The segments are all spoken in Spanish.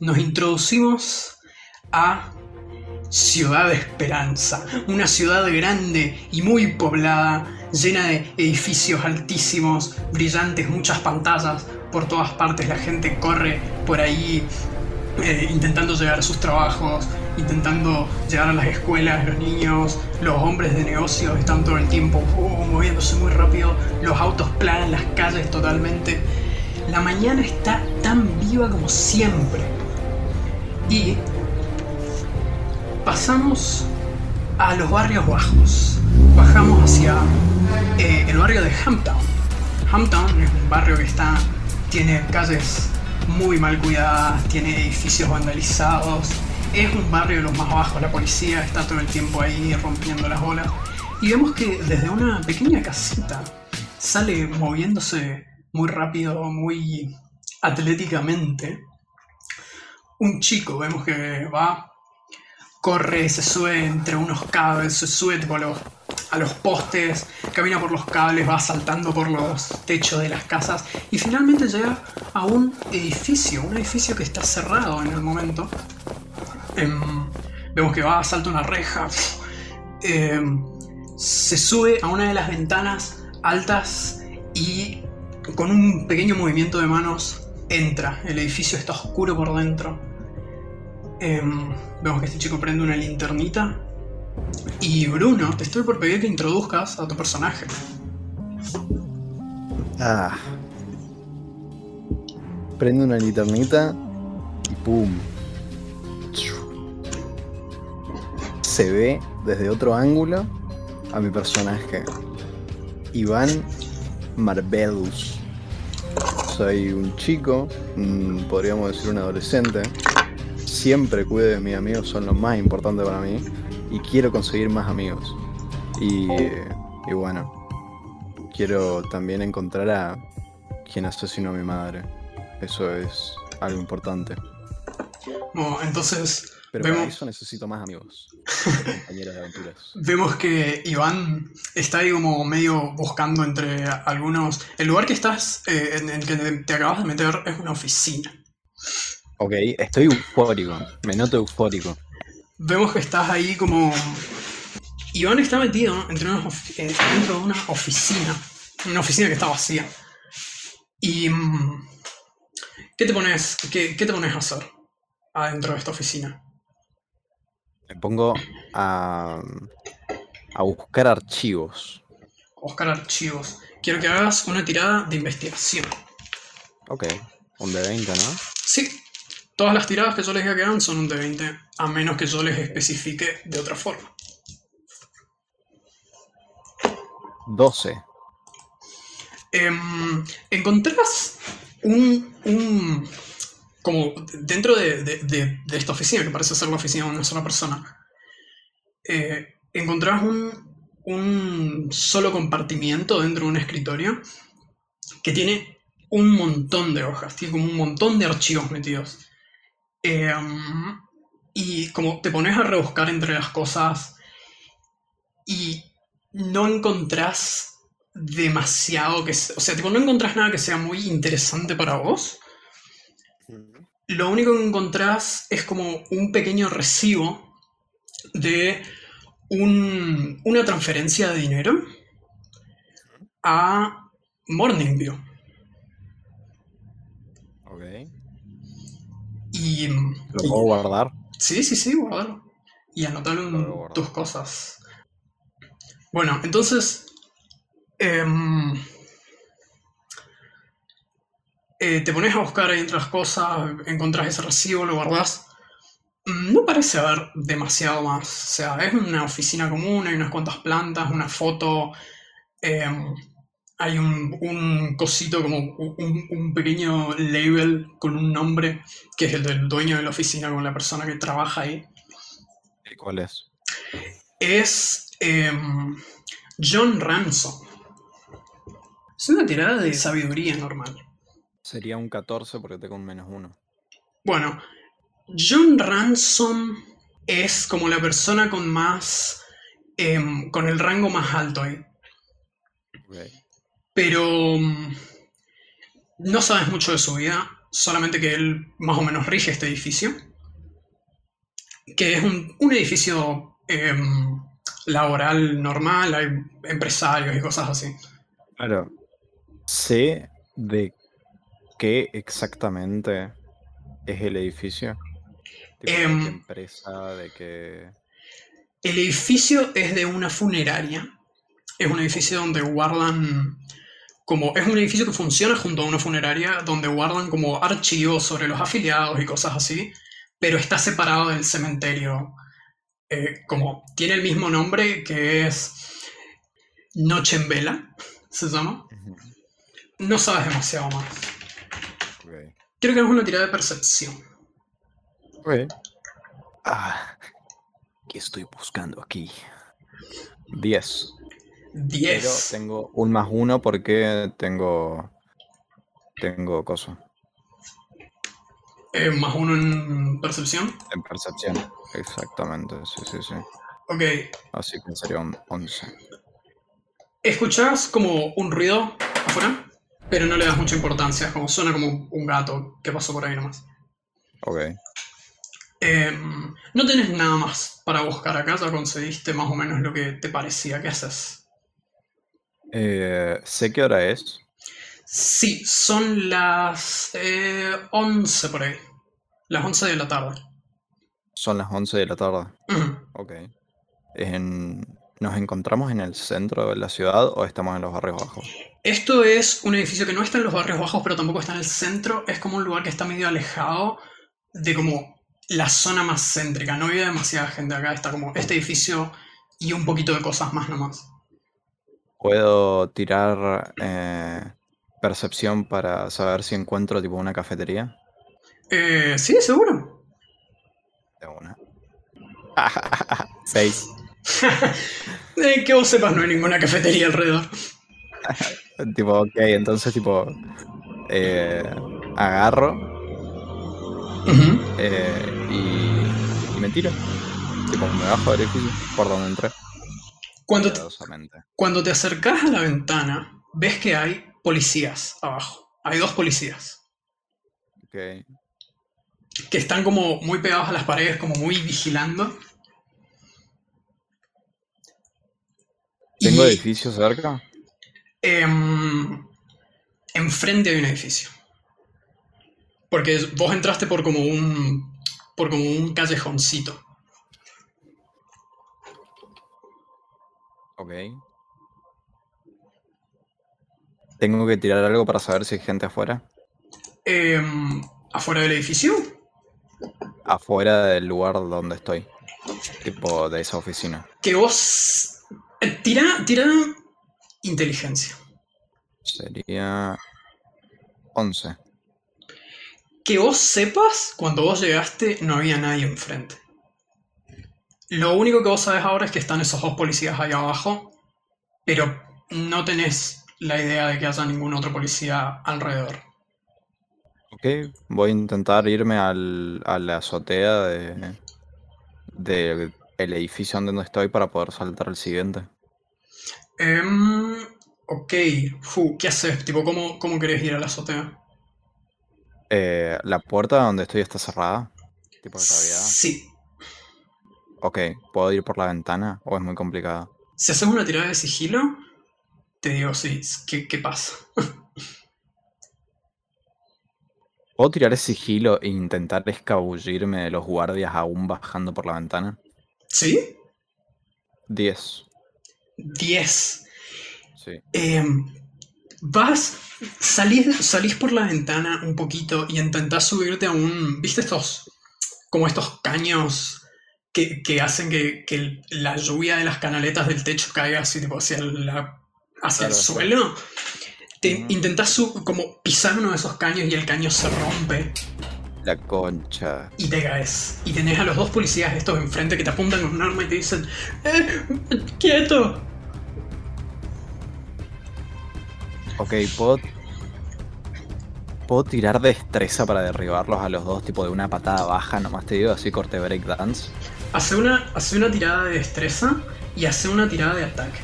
nos introducimos a Ciudad Esperanza, una ciudad grande y muy poblada, llena de edificios altísimos, brillantes, muchas pantallas por todas partes, la gente corre por ahí eh, intentando llegar a sus trabajos, intentando llegar a las escuelas, los niños, los hombres de negocios están todo el tiempo uh, moviéndose muy rápido, los autos planan las calles totalmente. La mañana está tan viva como siempre. Y pasamos a los barrios bajos. Bajamos hacia eh, el barrio de Hamptown. Hamptown es un barrio que está, tiene calles muy mal cuidadas, tiene edificios vandalizados. Es un barrio de los más bajos, la policía está todo el tiempo ahí rompiendo las bolas. Y vemos que desde una pequeña casita sale moviéndose muy rápido, muy atléticamente. Un chico, vemos que va corre, se sube entre unos cables, se sube a los postes, camina por los cables, va saltando por los techos de las casas y finalmente llega a un edificio, un edificio que está cerrado en el momento. Em, vemos que va, salta una reja, em, se sube a una de las ventanas altas y con un pequeño movimiento de manos entra. El edificio está oscuro por dentro Em, vemos que este chico prende una linternita. Y Bruno, te estoy por pedir que introduzcas a tu personaje. Ah. Prende una linternita y ¡pum! Se ve desde otro ángulo a mi personaje. Iván Marbellus. Soy un chico, podríamos decir un adolescente, siempre cuide de mis amigos, son lo más importante para mí. Y quiero conseguir más amigos. Y, bueno, quiero también encontrar a quien asesinó a mi madre. Eso es algo importante. Bueno, entonces. Pero para eso necesito más amigos. compañeros de aventuras. Vemos que Iván está ahí como medio buscando entre algunos. El lugar que estás, eh, en el que te acabas de meter, es una oficina. Ok, estoy eufórico, me noto eufórico. Vemos que estás ahí como... Iván está metido entre eh, dentro de una oficina, una oficina que está vacía. Y... Mm, ¿Qué te pones, qué, te pones a hacer adentro de esta oficina? Me pongo a, a buscar archivos. buscar archivos. Quiero que hagas una tirada de investigación. Ok, un de 20, ¿no? Sí, Todas las tiradas que yo les diga que son un de 20, a menos que yo les especifique de otra forma. 12. Em, encontrás un, como dentro de, esta oficina, que parece ser la oficina de una sola persona, eh, encontrás un, un solo compartimiento dentro de un escritorio que tiene un montón de hojas, tiene como un montón de archivos metidos. Em, y como te pones a rebuscar entre las cosas y no encontrás demasiado que... O sea, tipo, no encontrás nada que sea muy interesante para vos. Lo único que encontrás es como un pequeño recibo de una transferencia de dinero a Morningview. Y, ¿Lo puedo guardar? Sí, sí, sí, guardarlo. Y anotar tus cosas. Bueno, entonces. Em, eh, te pones a buscar las cosas, encontrás ese recibo, lo guardás. Mm, no parece haber demasiado más. O sea, es una oficina común, hay unas cuantas plantas, una foto. Em, hay un, cosito como un, pequeño label con un nombre que es el del dueño de la oficina con la persona que trabaja ahí. ¿Y cuál es? Es em, John Ransom. Es una tirada de sabiduría normal. Sería un 14 porque tengo un menos uno. Bueno, John Ransom es como la persona con más. Em, con el rango más alto ahí. Okay pero mm, no sabes mucho de su vida. solamente que él más o menos rige este edificio, que es un, un edificio em, laboral normal, hay empresarios y cosas así. Claro. Sé de qué exactamente es el edificio. ¿de qué Em, empresa, de qué. El edificio es de una funeraria. Es un edificio donde guardan como es un edificio que funciona junto a una funeraria donde guardan como archivos sobre los afiliados y cosas así, pero está separado del cementerio. Eh, como tiene el mismo nombre que es Noche en Vela, se llama. No sabes demasiado más. Creo que es una tirada de percepción. Ok. Ah, ¿qué estoy buscando aquí? 10. Pero 10. tengo un más uno porque tengo. Tengo coso. Eh, más uno en percepción. En percepción. Exactamente, sí, sí, sí. Ok. Así que sería un 11. Escuchás como un ruido afuera, pero no le das mucha importancia. Como suena como un gato que pasó por ahí nomás. Ok. Em, no tenés nada más para buscar acá, ya conseguiste más o menos lo que te parecía. ¿Qué haces? Eh, sé qué hora es. Sí, son las eh, 11 por ahí. Las 11 de la tarde. Son las 11 de la tarde. Ujú. Ok. En- ¿Nos encontramos en el centro de la ciudad o estamos en los barrios bajos? Esto es un edificio que no está en los barrios bajos, pero tampoco está en el centro. Es como un lugar que está medio alejado de como la zona más céntrica. No vive demasiada gente acá. Está como este edificio y un poquito de cosas más nomás. ¿Puedo tirar eh, percepción para saber si encuentro tipo una cafetería? Eh, sí, seguro. De una. 6. Eh, que vos sepas, no hay ninguna cafetería alrededor. Tipo, ok, entonces tipo eh, agarro eh, y, y me tiro. Tipo, me bajo del edificio por donde entré. Cuando te, cuando te acercas a la ventana, ves que hay policías abajo. Hay dos policías Ok. que están como muy pegados a las paredes, como muy vigilando. ¿Tengo edificios cerca? Em, enfrente hay un edificio. Porque vos entraste por como un. por como un callejoncito. Ok. ¿Tengo que tirar algo para saber si hay gente afuera? Em, afuera del edificio. Afuera del lugar donde estoy. Tipo de esa oficina. Que vos. eh, Tira, tira inteligencia. Sería 11. Que vos sepas, cuando vos llegaste no había nadie enfrente. Lo único que vos sabes ahora es que están esos dos policías ahí abajo, pero no tenés la idea de que haya ningún otro policía alrededor. Ok, voy a intentar irme al, a la azotea de, del el edificio donde estoy para poder saltar al siguiente. Em, ok, Fu, ¿qué haces? Tipo, ¿cómo, ¿cómo querés ir a la azotea? Eh, la puerta donde estoy está cerrada. Tipo de cavidad. Sí. Ok, ¿puedo ir por la ventana o es muy complicado? Si haces una tirada de sigilo, te digo sí, ¿qué, qué pasa? ¿Puedo tirar sigilo e intentar escabullirme de los guardias aún bajando por la ventana? ¿Sí? 10. 10. Sí. Em, vas, salís, salís por la ventana un poquito y intentás subirte a un. ¿Viste estos? Como estos caños que, que hacen que, que la lluvia de las canaletas del techo caiga así, tipo, hacia, la- hacia el Claro, suelo. Te Ujú. intentás su- como pisar uno de esos caños y el caño se rompe La concha. y te caes. Y tenés a los dos policías estos enfrente que te apuntan con un arma y te dicen: ¡Eh! ¡Quieto! Ok, ¿puedo, puedo tirar destreza para derribarlos a los dos, tipo de una patada baja, nomás te digo, así corte breakdance. Hace una, hace una tirada de destreza y hace una tirada de ataque.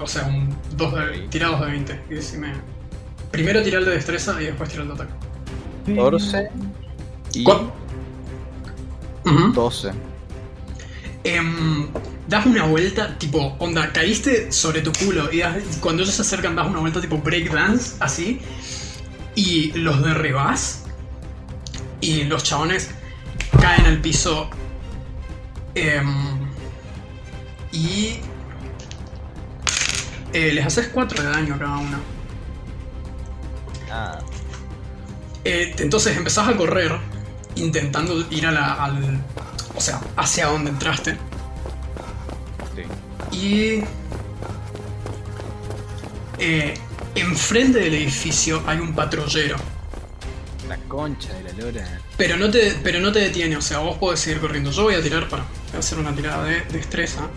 O sea, un dos de, tirados de 20. Y decime. Primero tira el de destreza y después tira el de ataque. 14 y ¿Cuál? Ujú. 12. Em, das una vuelta, tipo, onda, caíste sobre tu culo y das- cuando ellos se acercan das una vuelta tipo breakdance, así, y los derribas y los chabones caen al piso em, y eh, les haces 4 de daño a cada uno. Ah, Eh, entonces empezás a correr intentando ir a la, al... O sea, hacia donde entraste. sí. Y... eh, enfrente del edificio hay un patrullero. La concha de la lora. Pero no, te, pero no te detiene, o sea, vos podés seguir corriendo. Yo voy a tirar para voy a hacer una tirada de destreza.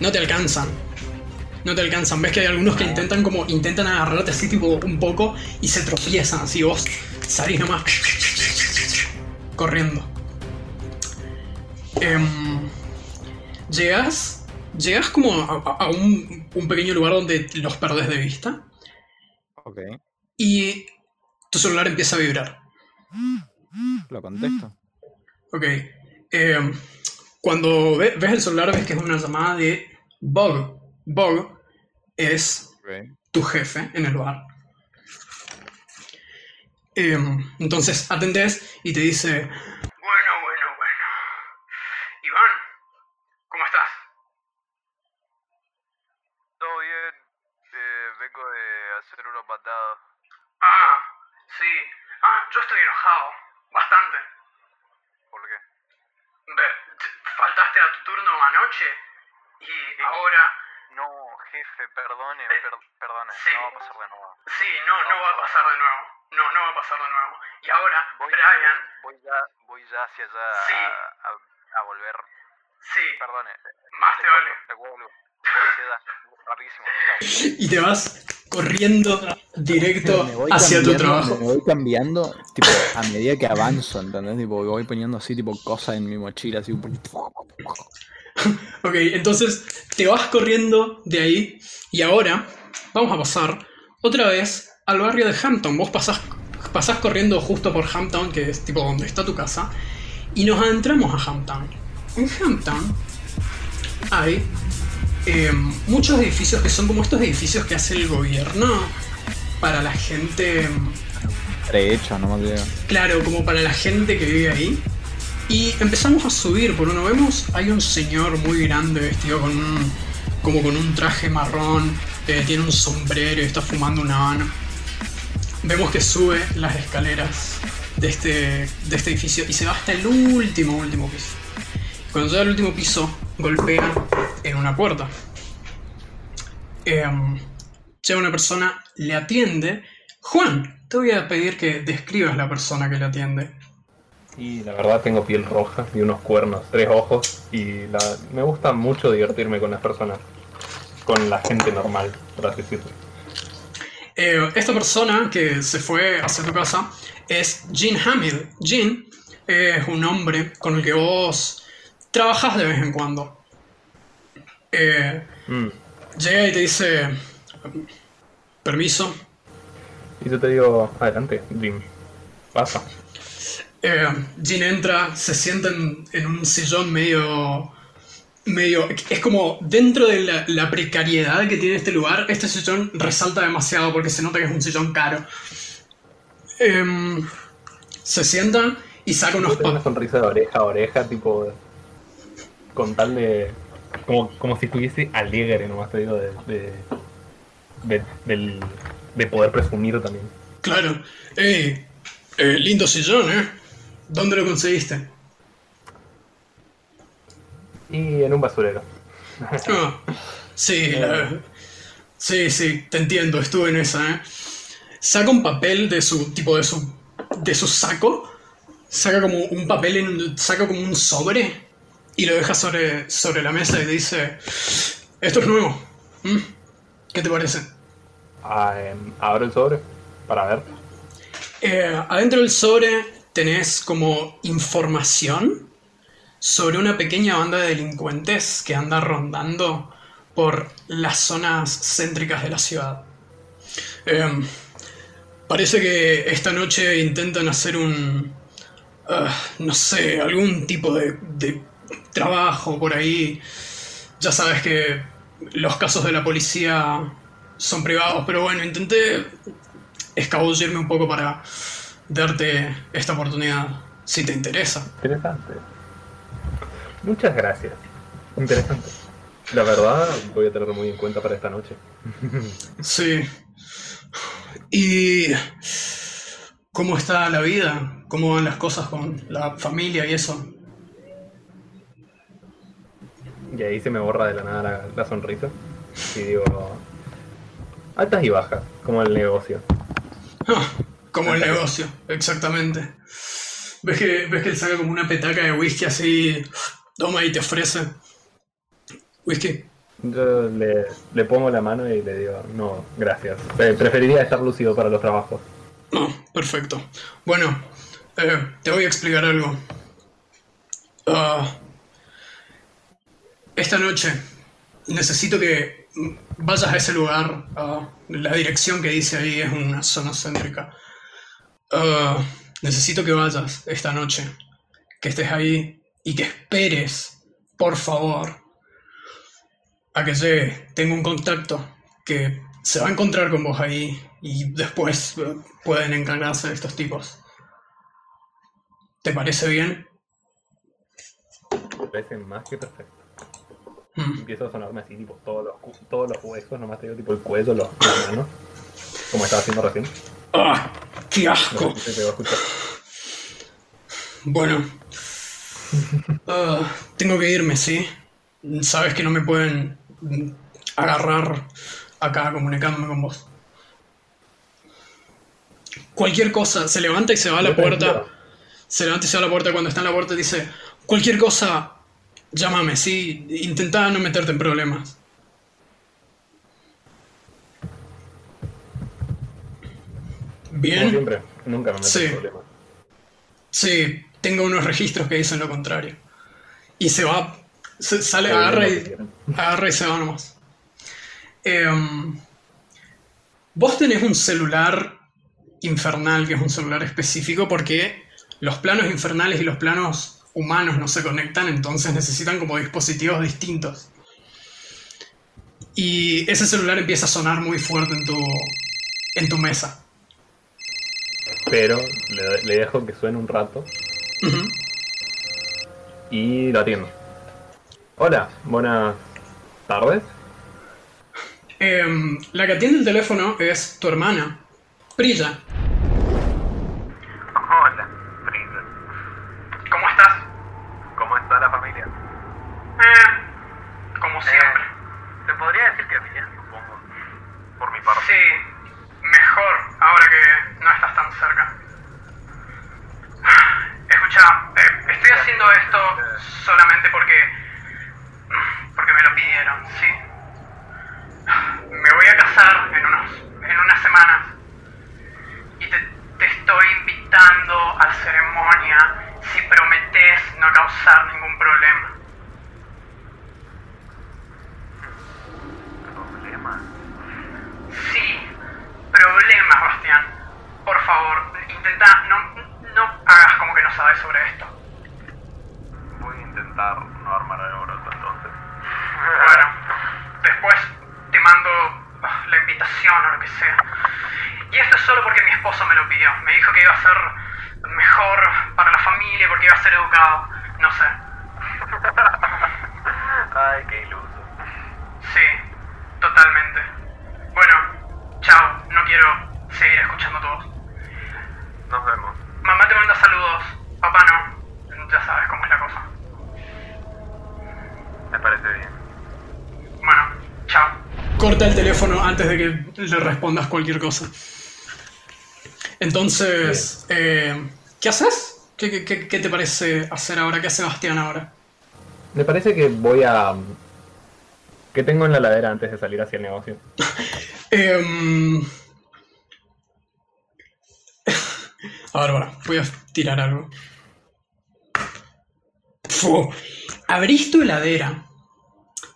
No te alcanzan. No te alcanzan. Ves que hay algunos que intentan como. intentan agarrarte así tipo un poco y se tropiezan así vos. Salís nomás. Corriendo. Em, llegas. Llegas como a, un, un pequeño lugar donde los perdés de vista. Ok, Y tu celular empieza a vibrar. lo contesto. Ok. eh, cuando ve- ves el celular ves que es una llamada de Bug. Bug es tu jefe en el bar. Eh, entonces atendés y te dice... Bueno, bueno, bueno. Iván, ¿cómo estás? Todo bien. Eh, vengo de hacer una patada. Ah, sí. Ah, yo estoy enojado. Bastante. ¿Por qué? faltaste a tu turno anoche y ahora... No, jefe, perdone, Eh, per- perdone. sí. No va a pasar de nuevo. Sí, no, no va a pasar de nuevo. No, no va a pasar de nuevo. Y ahora, Voy, Brian, voy, voy ya, voy ya hacia allá Sí. a, a- a volver. sí, Perdone. más te vale. Te vuelvo. Voy hacia allá. Rapidísimo. Chao. Y te vas corriendo directo Me voy hacia tu trabajo. Me voy cambiando, tipo, a medida que avanzo, ¿entendés? Tipo, voy poniendo así, tipo, cosas en mi mochila, así, un poquito. Ok, entonces te vas corriendo de ahí y ahora vamos a pasar otra vez al barrio de Hampton. Vos pasás, pasás corriendo justo por Hampton, que es tipo donde está tu casa, y nos adentramos a Hampton. En Hampton hay eh, muchos edificios que son como estos edificios que hace el gobierno para la gente... Prehecho, no me. Claro, como para la gente que vive ahí. Y empezamos a subir por uno. Vemos, hay un señor muy grande vestido con un, como con un traje marrón, eh, tiene un sombrero y está fumando una habano. Vemos que sube las escaleras de este, de este edificio y se va hasta el último, último piso. Cuando llega al último piso, golpea en una puerta. Em, llega una persona, le atiende. Juan, te voy a pedir que describas la persona que le atiende. Y la verdad tengo piel roja y unos cuernos, tres ojos y la- me gusta mucho divertirme con las personas, con la gente normal, por así decirlo. Eh, esta persona que se fue hacia tu casa es Jean Hamill. Jean es un hombre con el que vos trabajas de vez en cuando. Eh, Mm. llega y te dice, permiso. Y yo te digo, adelante, Jim, pasa. Eh, Jean entra, se sienta en, en un sillón medio... medio es como dentro de la, la precariedad que tiene este lugar, este sillón resalta demasiado porque se nota que es un sillón caro. Em, se sienta y saca unos una sonrisa de oreja a oreja, tipo, con tal de, como, como si estuviese alegre, nomás te digo, de, de, de, del- de poder presumir también. Claro. Ey, eh, lindo sillón, ¿eh? ¿Dónde lo conseguiste? Y en un basurero. Ah, sí, la- sí, sí, te entiendo, estuve en esa, ¿eh? Saca un papel de su, tipo de su, de su saco, saca como un papel, en saca como un sobre y lo deja sobre, sobre la mesa y dice, esto es nuevo, ¿Mm? ¿qué te parece? Ah, em, abro el sobre para ver. Eh, adentro del sobre tenés como información sobre una pequeña banda de delincuentes que anda rondando por las zonas céntricas de la ciudad. Eh, Parece que esta noche intentan hacer un... ah, no sé, algún tipo de, de trabajo por ahí. Ya sabes que los casos de la policía son privados, pero bueno, intenté escabullirme un poco para darte esta oportunidad, si te interesa. Interesante. Muchas gracias. Interesante. La verdad, voy a tenerlo muy en cuenta para esta noche. Sí. ¿Y cómo está la vida? ¿Cómo van las cosas con la familia y eso? Y ahí se me borra de la nada la, la sonrisa. Y digo. Altas y bajas, como el negocio. Ah, como el negocio, exactamente. ¿Ves que, ves que él saca como una petaca de whisky así, toma y te ofrece? Whisky. Yo le, le pongo la mano y le digo, no, gracias. Preferiría estar lúcido para los trabajos. No, perfecto. Bueno, eh, te voy a explicar algo. Ah, esta noche necesito que vayas a ese lugar. ah, la dirección que dice ahí es una zona céntrica. Ah, necesito que vayas esta noche, que estés ahí y que esperes, por favor, a que llegue. Tengo un contacto que se va a encontrar con vos ahí y después pueden encargarse de estos tipos. ¿Te parece bien? Me parece más que perfecto. Mm. Empiezo a sonarme así, tipo, todos los, todos los huesos, nomás te digo, tipo, el cuello, los, manos. Como estaba haciendo recién. ¡Ah! ¡Qué No asco! sé si se te va a escuchar. Bueno. Ah, tengo que irme, ¿sí? Sabes que no me pueden agarrar acá comunicándome con vos. Cualquier cosa, se levanta y se va a la puerta. Se levanta y se va a la puerta. Cuando está en la puerta dice: Cualquier cosa, llámame, ¿sí? Intenta no meterte en problemas. Como Bien. siempre, nunca me meto Sí. en problemas. Sí, tengo unos registros que dicen lo contrario. Y se va, se sale, agarra y, agarra y se va nomás. Em, vos tenés un celular infernal, que es un celular específico, porque los planos infernales y los planos humanos no se conectan, entonces necesitan como dispositivos distintos. Y ese celular empieza a sonar muy fuerte en tu, en tu mesa. Pero le, le dejo que suene un rato Y lo atiendo. Hola, buenas tardes. Em, la que atiende el teléfono es tu hermana, Prilla. Hola, Prisa. ¿Cómo estás? ¿Cómo está la familia? Eh, como siempre. Te podría decir que bien, supongo. Por mi parte. Sí, mejor ahora que no estás tan cerca. Escucha, eh, estoy haciendo esto solamente porque. porque me lo pidieron, ¿sí? Me voy a casar en, unos, en unas semanas. Y te, te estoy invitando a la ceremonia si prometes no causar ningún problema. Problema. Sí, problemas, Bastián. Por favor, intenta, no, no hagas como que no sabes sobre esto. Voy a intentar no armar alboroto entonces. Bueno, después te mando ah, la invitación o lo que sea. Y esto es solo porque mi esposo me lo pidió. Me dijo que iba a ser mejor para la familia porque iba a ser educado. No sé. Ay, qué iluso. Sí, totalmente. Bueno, chao. No quiero seguir escuchando tu voz. Nos vemos. Mamá te manda saludos. Papá no. Ya sabes cómo es la cosa. Me parece bien. Bueno, chao. Corta el teléfono antes de que le respondas cualquier cosa. Entonces, eh, ¿qué haces? ¿Qué, qué- qué- te parece hacer ahora? ¿Qué hace Bastián ahora? Me parece que voy a... ¿Qué tengo en la ladera antes de salir hacia el negocio? Em, A ver, bueno, voy a tirar algo. Abrís tu heladera.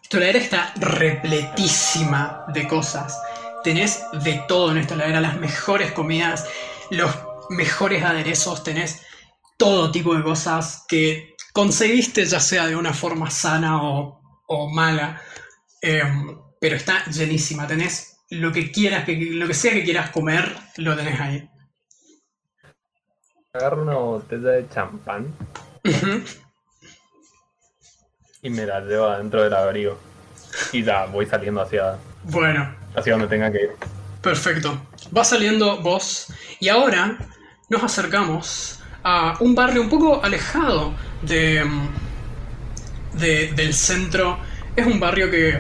Tu heladera está repletísima de cosas. Tenés de todo en esta heladera, las mejores comidas, los mejores aderezos, tenés todo tipo de cosas que conseguiste ya sea de una forma sana o, o mala, em, pero está llenísima, tenés lo que quieras, que, lo que sea que quieras comer, lo tenés ahí. Agarro una botella de champán y me la llevo adentro del abrigo. Y ya voy saliendo hacia, Bueno, hacia donde tenga que ir. Perfecto. Va saliendo vos y ahora nos acercamos a un barrio un poco alejado de, de- del centro. Es un barrio que,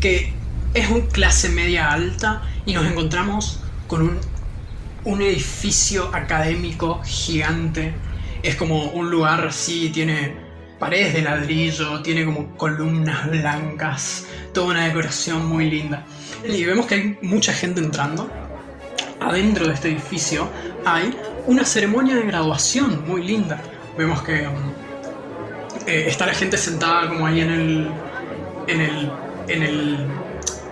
que es un clase media alta y nos encontramos con un, un edificio académico gigante. Es como un lugar así, tiene paredes de ladrillo, tiene como columnas blancas, toda una decoración muy linda. Y vemos que hay mucha gente entrando. Adentro de este edificio hay una ceremonia de graduación muy linda. Vemos que um, eh, está la gente sentada como ahí en el, en el, en el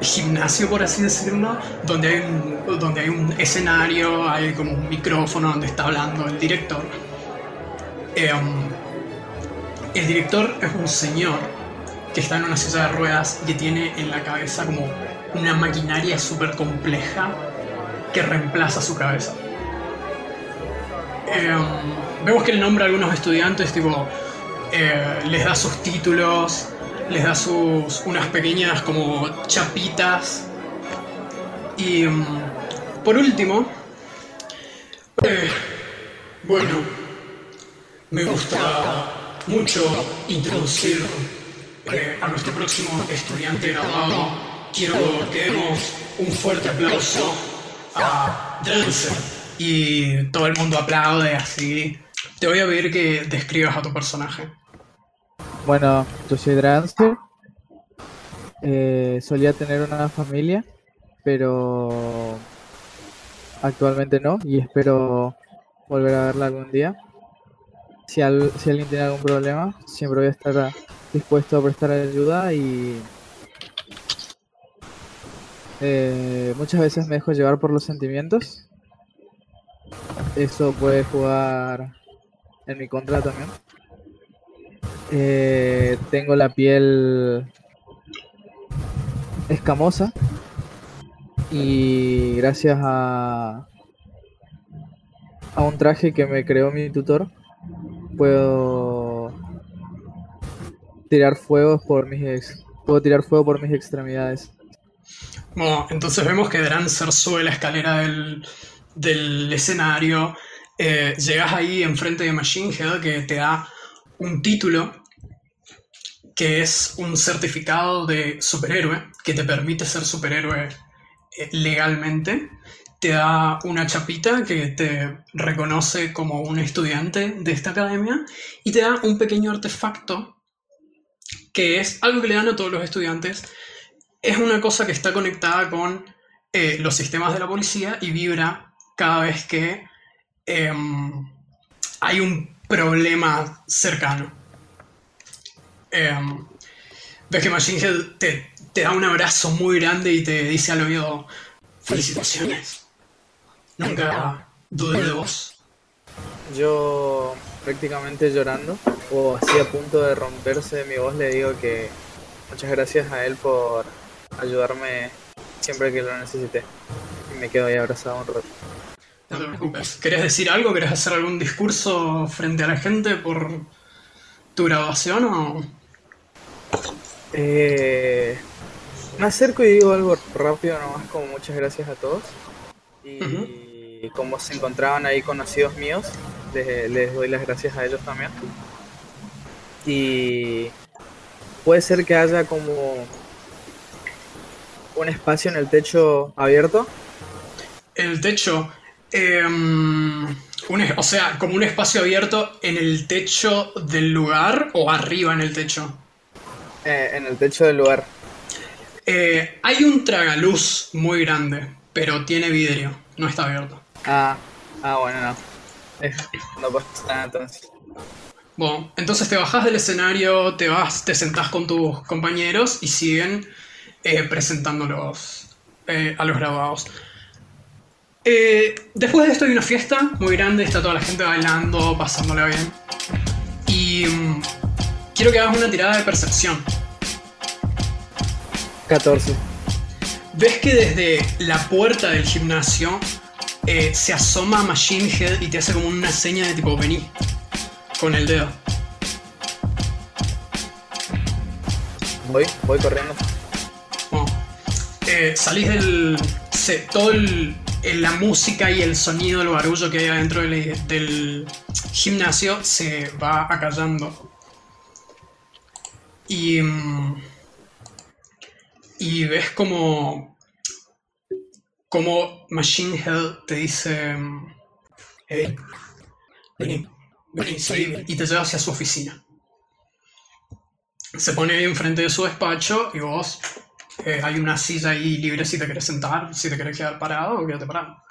gimnasio, por así decirlo, donde hay, un, donde hay un escenario, hay como un micrófono donde está hablando el director. Eh, um, el director es un señor que está en una silla de ruedas y tiene en la cabeza como una maquinaria súper compleja que reemplaza su cabeza. Eh, vemos que le nombra a algunos estudiantes, tipo, eh, les da sus títulos, les da sus unas pequeñas como chapitas. Y mm, por último, eh, bueno, me gusta mucho introducir eh, a nuestro próximo estudiante graduado. Quiero que demos un fuerte aplauso a Drancer. Y todo el mundo aplaude así. Te voy a pedir que describas a tu personaje. Bueno, yo soy Drancer. Eh, solía tener una familia, pero actualmente no y espero volver a verla algún día. Si, al- si alguien tiene algún problema, siempre voy a estar dispuesto a prestar ayuda y eh, muchas veces me dejo llevar por los sentimientos. Eso puede jugar en mi contra también. Eh, tengo la piel escamosa y gracias a a un traje que me creó mi tutor puedo tirar fuegos por mis ex- puedo tirar fuego por mis extremidades. Bueno, entonces vemos que Drancer sube la escalera del, del escenario. eh, llegas ahí enfrente de Machine Head que te da un título que es un certificado de superhéroe que te permite ser superhéroe eh, legalmente. Te da una chapita que te reconoce como un estudiante de esta academia y te da un pequeño artefacto que es algo que le dan a todos los estudiantes es una cosa que está conectada con eh, los sistemas de la policía y vibra cada vez que em, hay un problema cercano. Em, ves que Machine Head te, da un abrazo muy grande y te dice al oído, felicitaciones. Nunca dudé de vos. Yo prácticamente llorando o así a punto de romperse mi voz le digo que muchas gracias a él por ayudarme siempre que lo necesité. Y me quedo ahí abrazado un rato. No te preocupes. ¿Querés decir algo? ¿Querés hacer algún discurso frente a la gente por tu graduación o...? Eh, me acerco y digo algo rápido nomás como muchas gracias a todos. Y como se encontraban ahí conocidos míos, les, les doy las gracias a ellos también. Y puede ser que haya como un espacio en el techo abierto. El techo. em, un o sea, como un espacio abierto en el techo del lugar o arriba en el techo. eh, en el techo del lugar. Eh, hay un tragaluz muy grande, pero tiene vidrio, no está abierto. Ah, ah bueno, no. Eh, no pasa nada entonces. Bueno, entonces te bajás del escenario, te vas, te sentás con tus compañeros y siguen eh, presentando los, eh, a los graduados. Eh, después de esto hay una fiesta muy grande, está toda la gente bailando, pasándola bien. Y mm, quiero que hagas una tirada de percepción. 14. Ves que desde la puerta del gimnasio eh, se asoma Machine Head y te hace como una seña de tipo vení con el dedo. Voy, voy corriendo. Eh, salís del. se- todo el, el- la música y el sonido, el barullo que hay adentro del, del gimnasio se va acallando. Y. mm, Y ves como. Como Machine Head te dice. mm, Hey, vení, vení, seguime", Y te lleva hacia su oficina. Se pone ahí enfrente de su despacho y vos eh, hay una silla ahí libre si te querés sentar, si te querés quedar parado o quédate parado.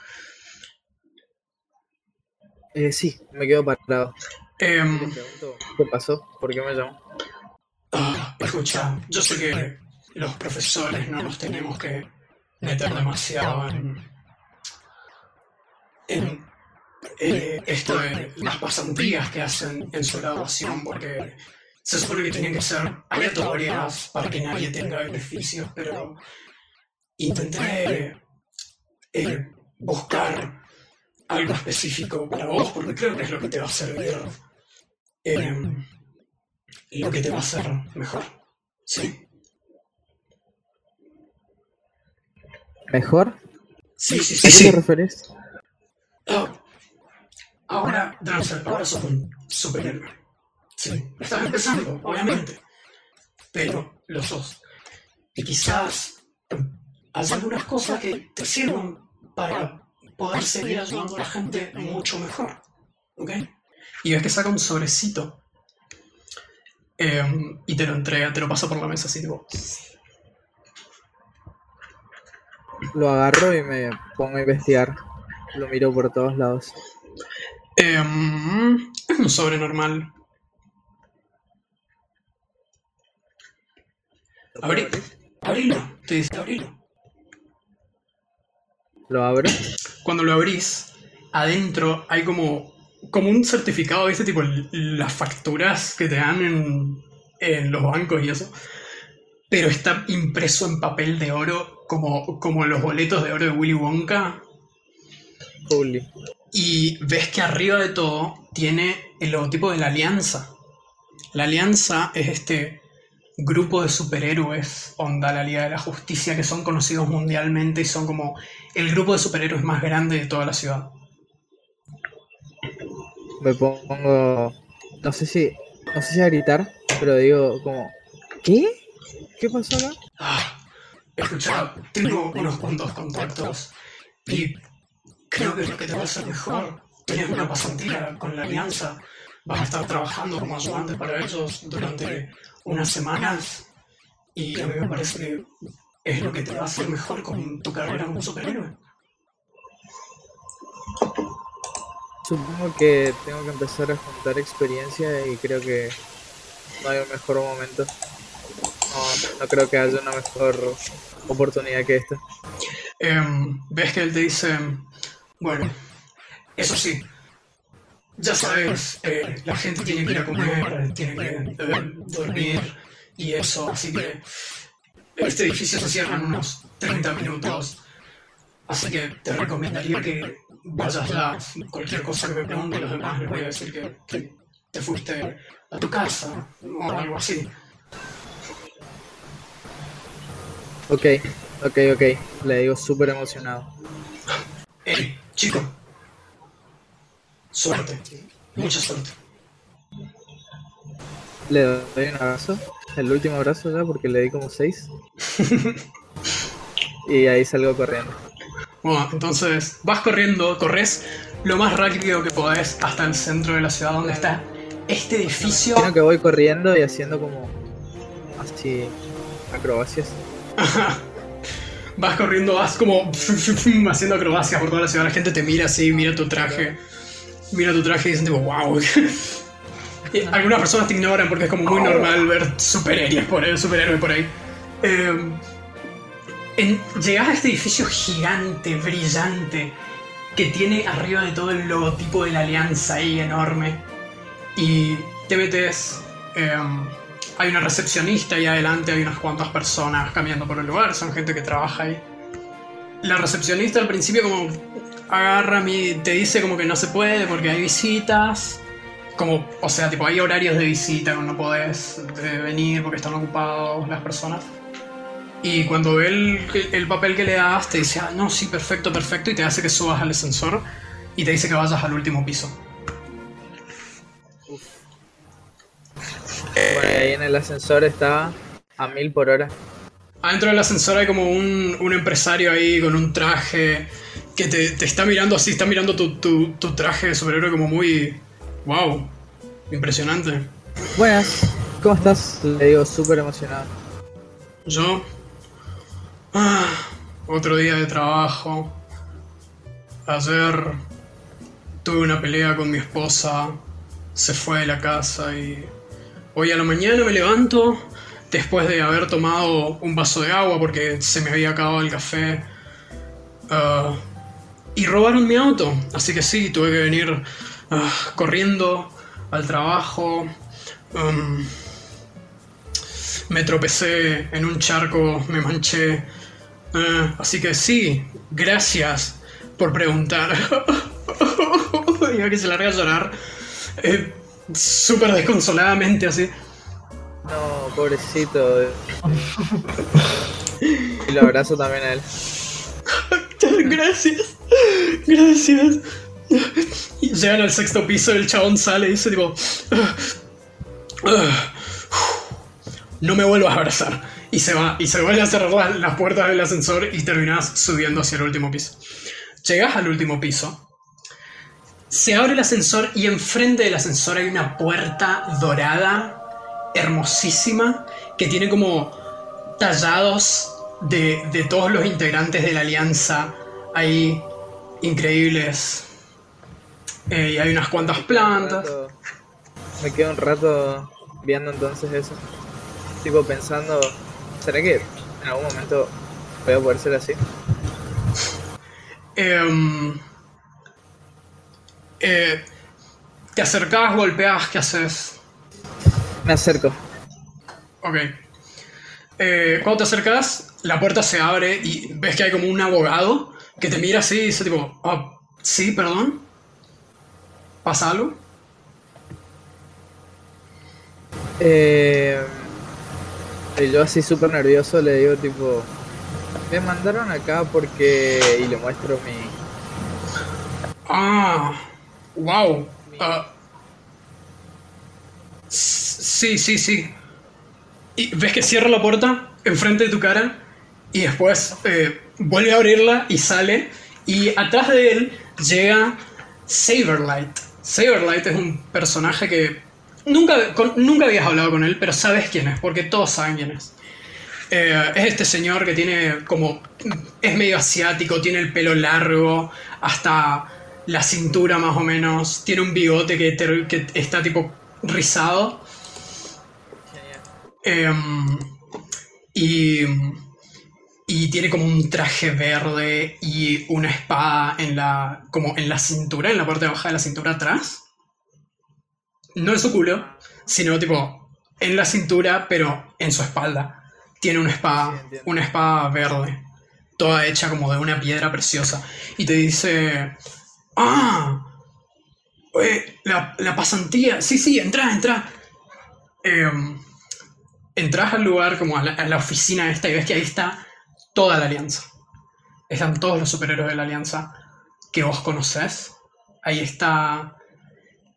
Eh, sí, me quedo parado. Pregunto, ¿Qué pasó? ¿Por qué me llamó? ah, escucha, yo sé que los profesores no nos tenemos que meter demasiado en, en eh, esto de las pasantías que hacen en su graduación, porque se supone que tienen que ser aleatorias para que nadie tenga beneficios, pero intenté eh, buscar algo específico para vos, porque creo que es lo que te va a servir, eh, lo que te va a hacer mejor. Sí, ¿Mejor? sí, sí, ¿A sí. qué te referís? Ah, ahora, Drumset, ahora sos un superhéroe. Sí, estás empezando, obviamente. Pero lo sos. Y quizás eh, haya algunas cosas que te sirvan para poder seguir ayudando a la gente mucho mejor. ¿Ok? Y ves que saca un sobrecito. em, y te lo entrega, te lo pasa por la mesa así tipo. Lo agarro y me pongo a investigar. Lo miro por todos lados. em, es un sobre normal. Abrí, abrilo, te dice abrilo. Lo abro. Cuando lo abrís, adentro hay como, como un certificado, ¿viste? Tipo las facturas que te dan en, en los bancos y eso. Pero está impreso en papel de oro, como, como los boletos de oro de Willy Wonka. Holy. Y ves que arriba de todo tiene el logotipo de la Alianza. La Alianza es este grupo de superhéroes, onda la Liga de la Justicia, que son conocidos mundialmente y son como el grupo de superhéroes más grande de toda la ciudad. Me pongo. No sé si. No sé si a gritar, pero digo como. ¿Qué? ¿Qué pasó acá? Ah, escucha, tengo unos cuantos contactos y creo que es lo que te va a hacer mejor. Tienes una pasantía con la Alianza. Vas a estar trabajando como ayudante para ellos durante unas semanas y a mí me parece que es lo que te va a hacer mejor con tu carrera como superhéroe. Supongo que tengo que empezar a juntar experiencia y creo que no hay un mejor momento. No, no creo que haya una mejor oportunidad que esta. Em, ves que él te dice, bueno, eso sí, ya sabes, eh, la gente tiene que ir a comer, tiene que eh, dormir y eso, así que este edificio se cierra en unos 30 minutos, así que te recomendaría que vayas ya, cualquier cosa que me pregunten los demás les voy a decir que, que te fuiste a tu casa o algo así. Ok, ok, ok. Le digo súper emocionado. Hey, chico, suerte, mucha suerte. Le doy un abrazo. El último abrazo ya porque le di como seis. y ahí salgo corriendo. Bueno, entonces vas corriendo, corres lo más rápido que podés hasta el centro de la ciudad donde está este edificio. Creo que voy corriendo y haciendo como así acrobacias. Vas corriendo, vas como haciendo acrobacias por toda la ciudad. La gente te mira así, mira tu traje. Mira tu traje y dicen tipo, wow. Algunas personas te ignoran porque es como muy normal ver superhéroes por ahí. Superhéroes por ahí. Eh, En, llegás a este edificio gigante, brillante, que tiene arriba de todo el logotipo de la alianza ahí enorme. Y te metes. em, hay una recepcionista y adelante hay unas cuantas personas caminando por el lugar, son gente que trabaja ahí. La recepcionista al principio como agarra mi, te dice como que no se puede porque hay visitas. Como, o sea, tipo, hay horarios de visita, no podés eh, venir porque están ocupados las personas. Y cuando ve el, el papel que le das, te dice, ah, no, sí, perfecto, perfecto, y te hace que subas al ascensor y te dice que vayas al último piso. Bueno, y ahí en el ascensor está a mil por hora. Adentro del ascensor hay como un, un empresario ahí con un traje que te, te está mirando así, está mirando tu, tu, tu traje de superhéroe como muy... ¡Wow! Impresionante. Buenas, ¿cómo estás? Le digo súper emocionado. Yo... Ah, otro día de trabajo. Ayer tuve una pelea con mi esposa. Se fue de la casa y... Hoy a la mañana me levanto después de haber tomado un vaso de agua porque se me había acabado el café. Ah, y robaron mi auto. Así que sí, tuve que venir ah, corriendo al trabajo. Um, me tropecé en un charco, me manché. Ah, así que sí, gracias por preguntar. Iba que se larga a llorar. Eh, Súper desconsoladamente así. No, pobrecito. Y lo abrazo también a él. Gracias. Gracias. Y llegan al sexto piso, el chabón sale y dice tipo... "Ah, ah, No me vuelvas a abrazar. Y se va. Y se vuelve a cerrar la- las puertas del ascensor y terminas subiendo hacia el último piso. Llegas al último piso. Se abre el ascensor y enfrente del ascensor hay una puerta dorada, hermosísima, que tiene como tallados de, de todos los integrantes de la alianza ahí increíbles. Eh, y hay unas cuantas plantas. Rato- Me quedo un rato viendo entonces eso. Tipo pensando, ¿será que en algún momento voy a poder ser así? Em, eh, te acercás, golpeás, ¿qué haces? Me acerco. Ok. Eh, cuando te acercas, la puerta se abre y ves que hay como un abogado que te mira así y dice tipo, "Ah, sí, perdón. ¿Pasa algo? Eh, y yo así súper nervioso le digo tipo, me mandaron acá porque... Y le muestro mi... Ah, wow. Ah. Sí, sí, sí. Y ves que cierra la puerta enfrente de tu cara y después eh, vuelve a abrirla y sale. Y atrás de él llega Saberlight. Saberlight es un personaje que nunca, con- nunca habías hablado con él, pero sabes quién es, porque todos saben quién es. Eh, es este señor que tiene como. Es medio asiático, tiene el pelo largo, hasta la cintura más o menos. Tiene un bigote que, te- que está tipo rizado. Em. Y tiene como un traje verde y una espada en la. como en la cintura, en la parte baja de la cintura atrás. No en su culo, sino tipo en la cintura, pero en su espalda. Tiene una espada, una espada verde, toda hecha como de una piedra preciosa. Y te dice, ah, eh, la, la pasantía, sí, sí, entra, entra. Em, entras al lugar, como a la, a la oficina esta, y ves que ahí está toda la alianza. Están todos los superhéroes de la alianza que vos conocés. Ahí está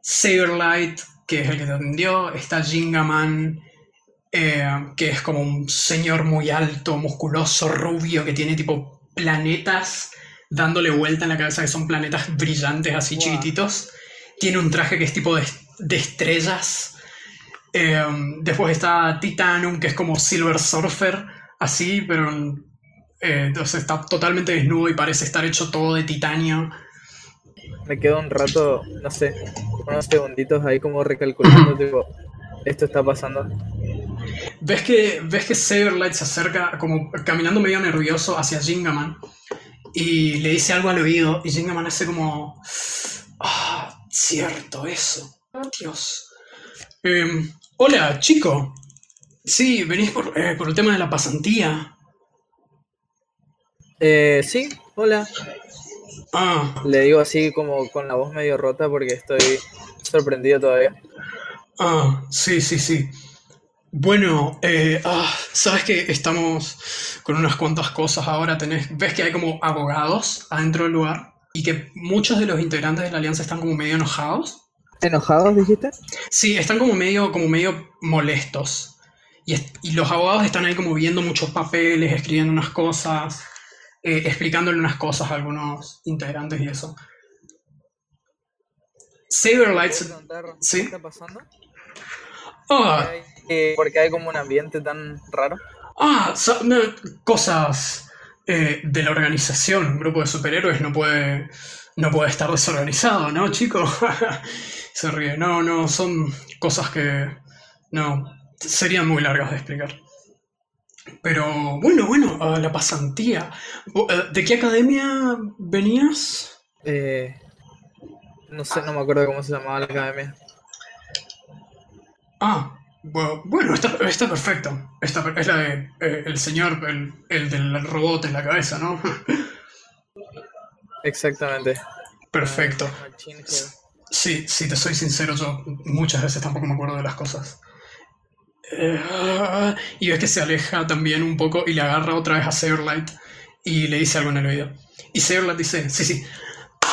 Saberlight, que es el que te atendió. Está Jingaman, eh, que es como un señor muy alto, musculoso, rubio, que tiene tipo planetas dándole vuelta en la cabeza, que son planetas brillantes así Wow. chiquititos. Tiene un traje que es tipo de, de estrellas. Eh, después está Titanum, que es como Silver Surfer, así, pero eh, entonces está totalmente desnudo y parece estar hecho todo de titanio. Me quedo un rato, no sé, unos segunditos ahí como recalculando, tipo, esto está pasando. ves que, ves que Saberlight se acerca como caminando medio nervioso hacia Jingaman y le dice algo al oído y Jingaman hace como... Ah, cierto, eso. Dios. Em, hola, chico. Sí, venís por, eh, por el tema de la pasantía. Eh, sí, hola. Ah, Le digo así como con la voz medio rota porque estoy sorprendido todavía. ah, sí, sí, sí. Bueno, eh, ah, sabes que estamos con unas cuantas cosas ahora. Tenés, ves que hay como abogados adentro del lugar y que muchos de los integrantes de la alianza están como medio enojados. ¿Enojados, dijiste? Sí, están como medio, como medio molestos. Y, es- y los abogados están ahí como viendo muchos papeles, escribiendo unas cosas, eh, explicándole unas cosas a algunos integrantes y eso. Saberlight... Sí. ¿Qué está pasando? Ah, Eh, porque hay como un ambiente tan raro. ah, no, cosas eh, de la organización. Un grupo de superhéroes no puede, no puede estar desorganizado, ¿no, chico? Se ríe. No, no, son cosas que no serían muy largas de explicar. Pero bueno, bueno, ah, la pasantía. Eh, ¿De qué academia venías? Eh, no sé, no me acuerdo cómo se llamaba la academia. Ah, bu- bueno, está, está perfecto. Está es la de eh, el señor, el, el del robot en la cabeza, ¿no? Exactamente. Perfecto. Head. Sí, si te soy sincero, yo muchas veces tampoco me acuerdo de las cosas. Eh, y ves que se aleja también un poco y le agarra otra vez a Saberlight y le dice algo en el oído. Y Saberlight dice, sí, sí.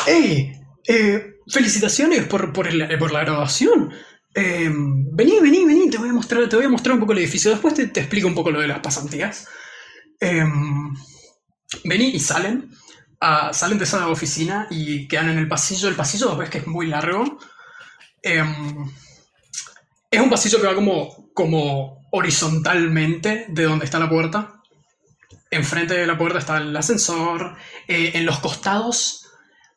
¡Ey! eh, felicitaciones por, por, el- por la graduación. Eh, vení, vení, vení, te voy a mostrar, te voy a mostrar un poco el edificio. Después te, explico un poco lo de las pasantías. Eh, vení y salen. Ah, salen de esa oficina y quedan en el pasillo. El pasillo ves que es muy largo. Es un pasillo que va como, como horizontalmente de donde está la puerta. Enfrente de la puerta está el ascensor. Eh, en los costados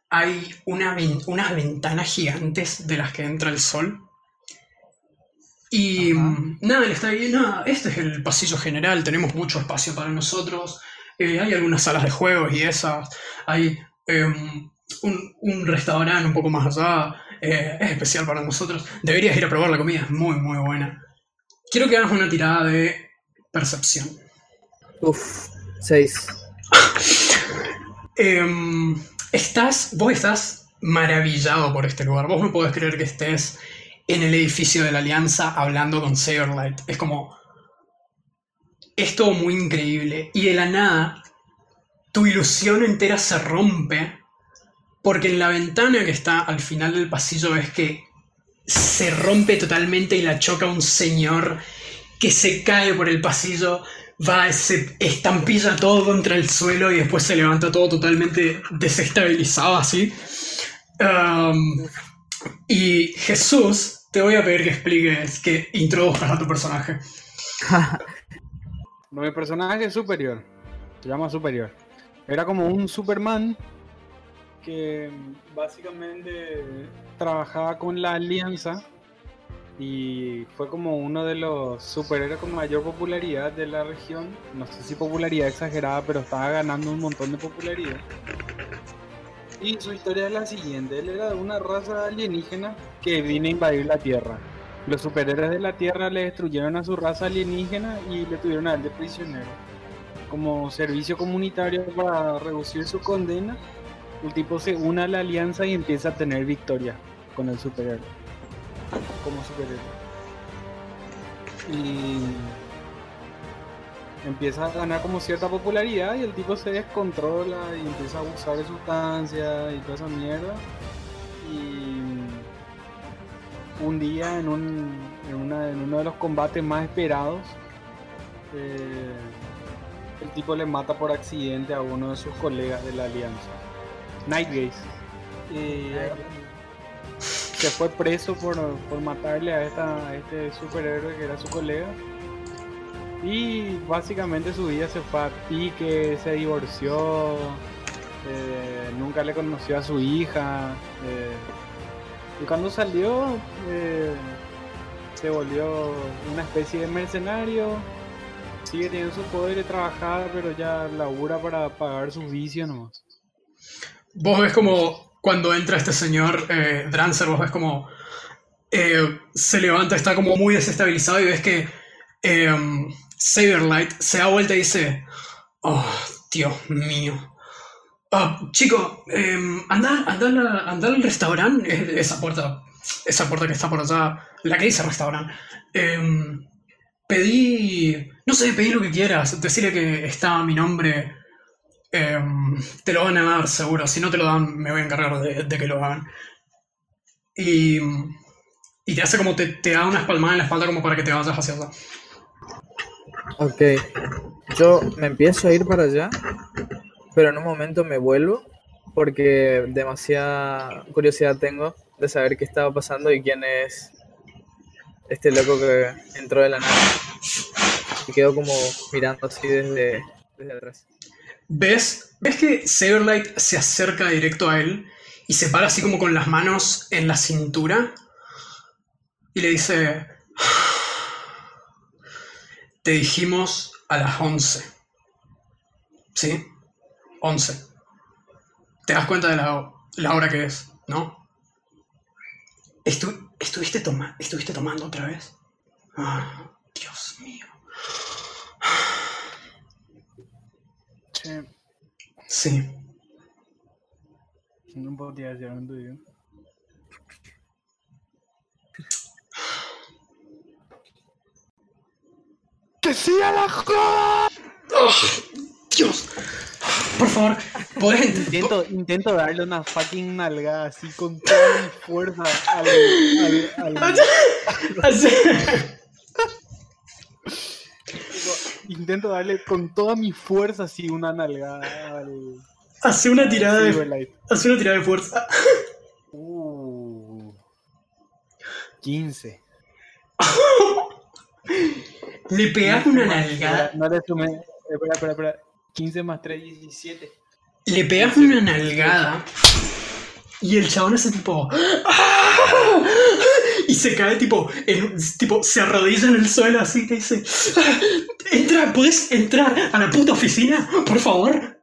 hay una unas ventanas gigantes de las que entra el sol. Y Ajá. mm, nada, él está ahí, nada, este es el pasillo general, tenemos mucho espacio para nosotros. Eh, hay algunas salas de juegos y esas. Hay em, un, un restaurante un poco más allá. Eh, es especial para nosotros. Deberías ir a probar la comida, es muy, muy buena. Quiero que hagas una tirada de percepción. Uf, 6. Em, estás, vos estás maravillado por este lugar. Vos no podés creer que estés en el edificio de la Alianza hablando con Saberlight. Es como. Es todo muy increíble. Y de la nada, tu ilusión entera se rompe. Porque en la ventana que está al final del pasillo ves que se rompe totalmente y la choca un señor que se cae por el pasillo, va, se estampilla todo contra el suelo y después se levanta todo totalmente desestabilizado así. Y Jesús, te voy a pedir que expliques, que introduzcas a tu personaje. Mi personaje es superior. Se llama superior. Era como un Superman que básicamente trabajaba con la Alianza y fue como uno de los superhéroes con mayor popularidad de la región. No sé si popularidad exagerada, pero estaba ganando un montón de popularidad. Y su historia es la siguiente. Él era de una raza alienígena que vino a invadir la Tierra. Los superhéroes de la Tierra le destruyeron a su raza alienígena y le tuvieron a él de prisionero. Como servicio comunitario para reducir su condena, el tipo se une a la alianza y empieza a tener victoria con el superhéroe. Como superhéroe. Y empieza a ganar como cierta popularidad y el tipo se descontrola y empieza a abusar de sustancias y toda esa mierda. Y un día en, un, en, una- en uno de los combates más esperados, eh, el tipo le mata por accidente a uno de sus colegas de la alianza, Nightgaze. Y se fue preso por, por matarle a, esta, a este superhéroe que era su colega. Y básicamente su vida se fue a pique, se divorció, eh, nunca le conoció a su hija. eh, y cuando salió, eh, se volvió una especie de mercenario. Sigue teniendo su poder de trabajar, pero ya labura para pagar sus vicios nomás. Vos ves como cuando entra este señor eh, Drancer, vos ves como eh, se levanta, está como muy desestabilizado y ves que eh, Saberlight se da vuelta y dice, oh, Dios mío. Ah, chico, eh, anda, anda, al- restaurante, esa puerta, esa puerta que está por allá, la que dice restaurante. Em, pedí, no sé, pedí lo que quieras, decirle que está mi nombre Em, te lo van a dar seguro. Si no te lo dan, me voy a encargar de, que lo hagan. Y, y te hace como te, da unas palmadas en la espalda como para que te vayas hacia allá. Ok. Yo me empiezo a ir para allá, pero en un momento me vuelvo porque demasiada curiosidad tengo de saber qué estaba pasando y quién es este loco que entró de la nada. Y quedo como mirando así desde, desde atrás. ¿Ves? ¿Ves que Saberlight se acerca directo a él y se para así como con las manos en la cintura? Y le dice, te dijimos a las 11. ¿Sí? 11. ¿Te das cuenta de la, hora que es, no? Estu- ¿estuviste, toma ¿Estuviste tomando otra vez? Ah, Dios mío. Che, Sí. no podía un tuyo. ¡Que siga la joda! ¡Oh, Dios. Por favor, ent- Intento, intento darle una fucking nalgada así con toda mi fuerza al. al, al- intento darle con toda mi fuerza así una nalgada al. hace una tirada de, hace una tirada de fuerza. Uh, 15. Le pegas una nalgada. No le sumé. Espera, espera, espera. 15 más 3, 17. Le pegas una nalgada. Y el chabón hace tipo. ¡Ah! Y se cae tipo, en- tipo, se arrodilla en el suelo así te dice. "Ah, Entra, ¿puedes entrar a la puta oficina? Por favor.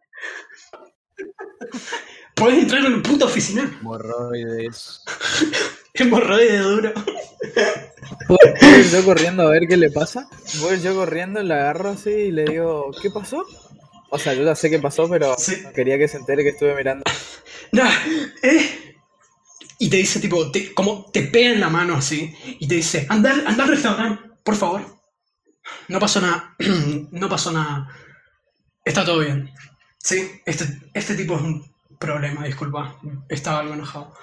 ¿Puedes entrar a la puta oficina? Hemorroides. Hemorroide duro. ¿Puedo puedo ir yo corriendo a ver qué le pasa? Voy yo corriendo, la agarro así y le digo, ¿qué pasó? O sea, yo ya sé qué pasó, pero Sí. quería que se entere que estuve mirando. Nah, eh. Y te dice, tipo, te- como te pega en la mano así. Y te dice, anda, al- anda al restaurante, por favor. No pasó nada. no pasó nada. Está todo bien. Sí, este, este tipo es un problema, disculpa. Estaba algo enojado.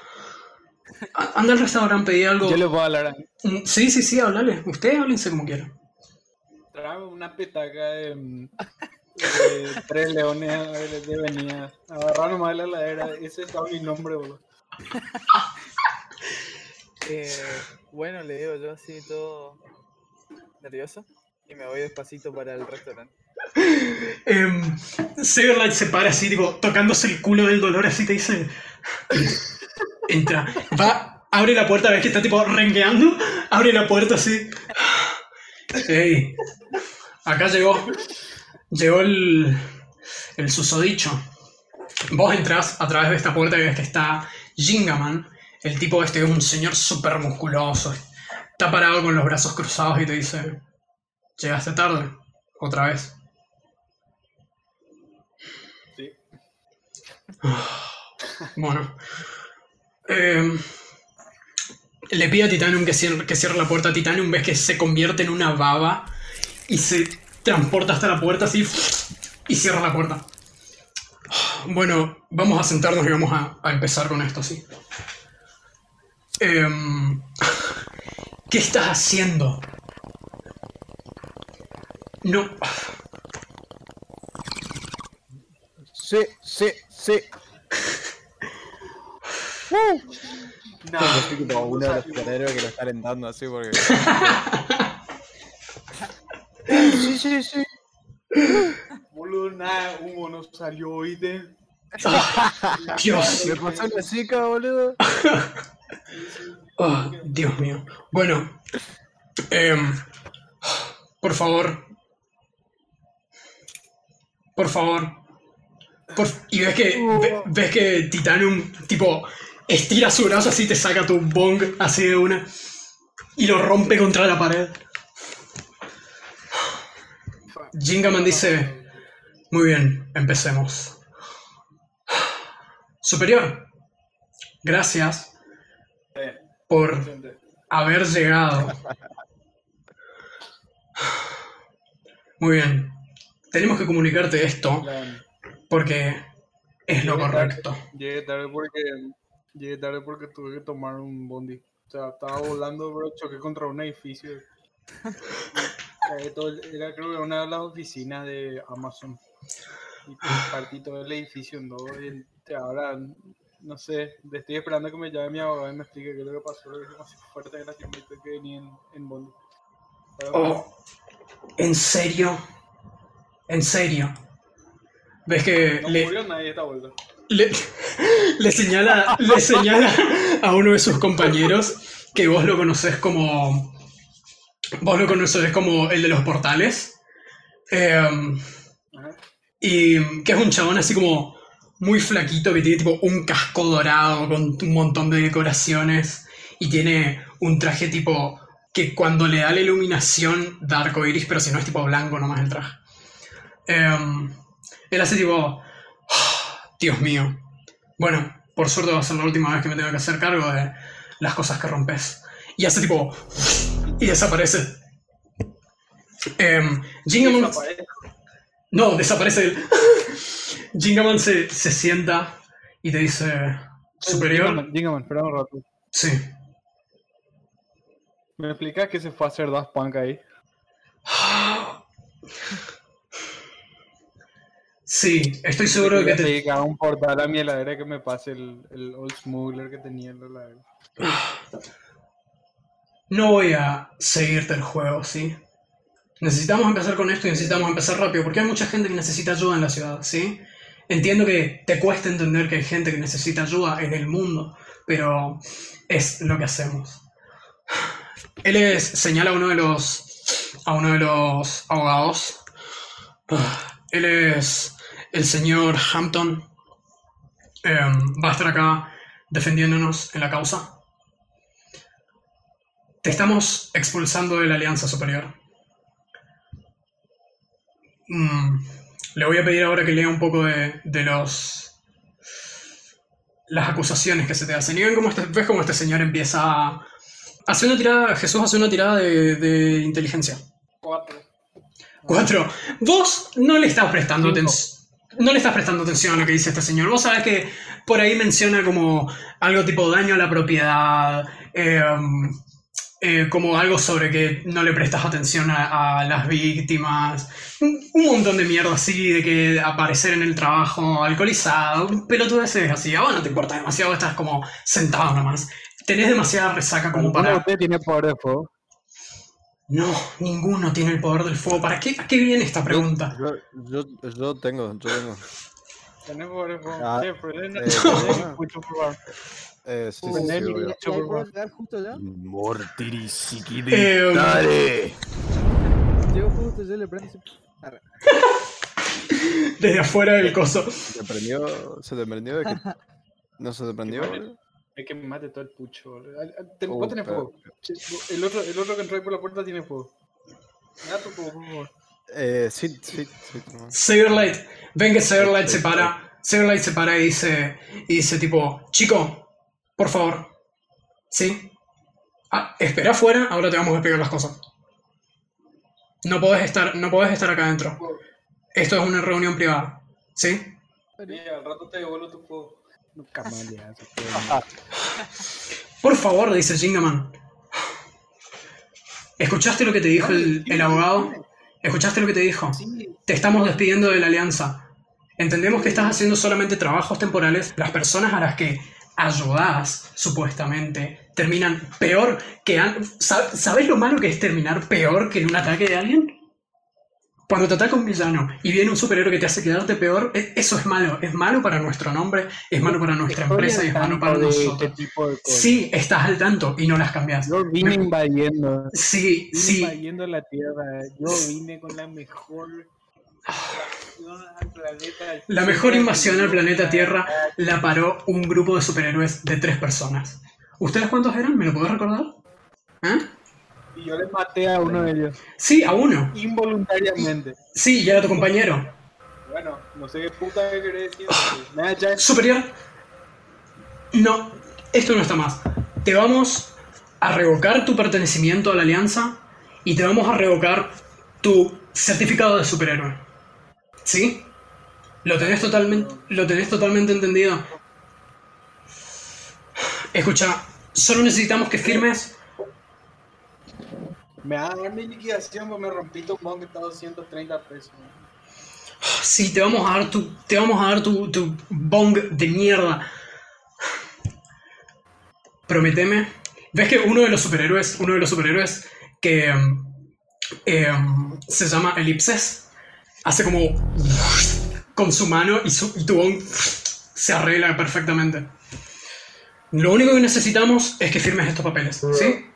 Anda al restaurante, pedí algo. Yo le puedo hablar Mm, Sí, sí, sí, hablale. Ustedes háblense como quieran. Trae una petaca de, de tres leones de, de venida. Agarrar nomás la heladera. Ese es mi nombre, boludo. Eh, bueno, le digo yo así todo nervioso y me voy despacito para el restaurante. Em, Saberlight se para así, tipo, tocándose el culo del dolor, así te dice. Entra, va, abre la puerta, ves que está tipo rengueando, abre la puerta así. Ey, acá llegó, llegó el, el susodicho. Vos entrás a través de esta puerta y ves que está Jingaman, el tipo este es un señor súper musculoso. Está parado con los brazos cruzados y te dice, llegaste tarde, otra vez. Sí. Bueno. Em, le pide a Titanium que cierre, que cierre la puerta. Titanium ves que se convierte en una baba y se transporta hasta la puerta así y cierra la puerta. Bueno, vamos a sentarnos y vamos a, a empezar con esto, sí. Em, ¿Qué estás haciendo? No. Sí, sí, sí. No, Yo soy como uno de los superhéroes que lo está alentando así porque. sí, sí, sí. Nada, humo no salió, oíste. Dios. Me pasó la chica, boludo. Oh, Dios mío. Bueno, Em, por favor. Por favor. Por- y ves que, ve- ves que Titanium, tipo, estira su brazo así, te saca tu bong así de una. Y lo rompe contra la pared. Jingaman dice, muy bien, empecemos. Superior, gracias por haber llegado. Muy bien, tenemos que comunicarte esto porque es lo correcto. Llegué tarde porque llegué tarde porque tuve que tomar un bondi. O sea, estaba volando, bro, choqué contra un edificio. Era creo que una de las oficinas de Amazon. Y pues, partí todo el edificio en dos. Y ahora, no sé, estoy esperando que me llame mi abogado y me explique qué es lo que pasó. Lo que es demasiado fuerte que la que que venía en, en bondi. Pero, Oh, ¿en serio? ¿En serio? ¿Ves que no le, murió nadie esta vuelta. le, le señala, le señala a uno de sus compañeros que vos lo conocés como. Vos lo conocés como el de los portales. Ajá. Y que es un chabón así como muy flaquito que tiene tipo un casco dorado con un montón de decoraciones y tiene un traje tipo que cuando le da la iluminación da arco iris, pero si no es tipo blanco nomás el traje. Em, él hace tipo, "Ah, Dios mío. Bueno, por suerte va a ser la última vez que me tenga que hacer cargo de las cosas que rompes. Y hace tipo, y desaparece. Desaparece. No, desaparece él. Jingaman se, se sienta y te dice, superior. Jingaman, espera un rato. Sí. ¿Me explicas que se fue a hacer Daft Punk ahí? Sí, estoy seguro de que te... Haga un portal a mi heladera que me pase el, el old smuggler que tenía en la heladera. No voy a seguirte el juego, ¿sí? Necesitamos empezar con esto y necesitamos empezar rápido, porque hay mucha gente que necesita ayuda en la ciudad, ¿sí? Entiendo que te cuesta entender que hay gente que necesita ayuda en el mundo, pero es lo que hacemos. Él es, señala a uno de los, a uno de los abogados. Él es el señor Hampton. Em, va a estar acá defendiéndonos en la causa. Te estamos expulsando de la Alianza Superior. Mm, le voy a pedir ahora que lea un poco de, de los. las acusaciones que se te hacen. Y ven cómo este, ves cómo este señor empieza a. Hace una tirada. Jesús hace una tirada de, de inteligencia. Cuatro. Cuatro. Vos no le estás prestando atención. No le estás prestando atención a lo que dice este señor. Vos sabés que por ahí menciona como algo tipo daño a la propiedad, em, eh, como algo sobre que no le prestas atención a, a las víctimas, un, un montón de mierda así, de que aparecer en el trabajo alcoholizado, pelotudeces así. A vos no te importa demasiado, estás como sentado nomás. Tenés demasiada resaca como ¿Alguno de para... ustedes tiene poder de fuego? No, ninguno tiene el poder del fuego. ¿Para qué, ¿A qué viene esta pregunta? Yo, yo, yo tengo, yo tengo. ¿Tiene poder de fuego? Ah, eh, Eh, sí, sí, sí, justo allá? Eh, Llego justo, yo le prendo y se... Arre. desde afuera del coso. ¿Se te prendió? ¿Se te prendió de que... ¿No se te prendió? Hay que me mate todo el pucho. ten- Uh, Vos tenés fuego. El otro, el otro que entró ahí por la puerta tiene fuego. Me da tu fuego, por favor. Eh, sí, sí, sí. Saberlight, ven que Saberlight se para. Saberlight se para y dice, y dice tipo, chico, por favor. ¿Sí? Ah, espera afuera, ahora te vamos a explicar las cosas. No podés estar, no podés estar acá adentro. Esto es una reunión privada. ¿Sí? Sí, al rato te devuelvo tu fuego. No camaleas. fuego. Por favor, dice Jingaman. ¿Escuchaste lo que te dijo el, el abogado? ¿Escuchaste lo que te dijo? Sí, Te estamos despidiendo de la alianza. Entendemos que estás haciendo solamente trabajos temporales. Las personas a las que ayudás, supuestamente, terminan peor que... an- ¿Sab- ¿Sabes lo malo que es terminar peor que en un ataque de alguien? Cuando te ataca un villano y viene un superhéroe que te hace quedarte peor, e- eso es malo. Es malo para nuestro nombre, es malo para nuestra Estoy empresa y es al malo para nosotros. este tipo de cosas. Sí, estás al tanto y no las cambias. Yo vine Me- invadiendo. Sí, Vine sí. invadiendo la Tierra. Yo vine con la mejor. La mejor invasión al planeta Tierra la paró un grupo de superhéroes de tres personas. ¿Ustedes cuántos eran? ¿Me lo puedo recordar? ¿Eh? Y yo le maté a uno de ellos. Sí, a uno. Involuntariamente. Sí, y era tu compañero. Bueno, no sé qué puta que querés decir. Superior. No, esto no está más. Te vamos a revocar tu pertenecimiento a la alianza y te vamos a revocar tu certificado de superhéroe. ¿Sí? ¿Lo tenés totalmente, lo tenés totalmente entendido? Escucha, solo necesitamos que firmes. Me va a dar mi liquidación porque me rompí tu mon que está a 230 pesos. Sí, te vamos a dar tu, te vamos a dar tu, tu bong de mierda. Prometeme. ¿Ves que uno de los superhéroes, uno de los superhéroes que em, em, se llama Elipses, hace como con su mano y, su, y tu bong se arregla perfectamente. Lo único que necesitamos es que firmes estos papeles, ¿sí?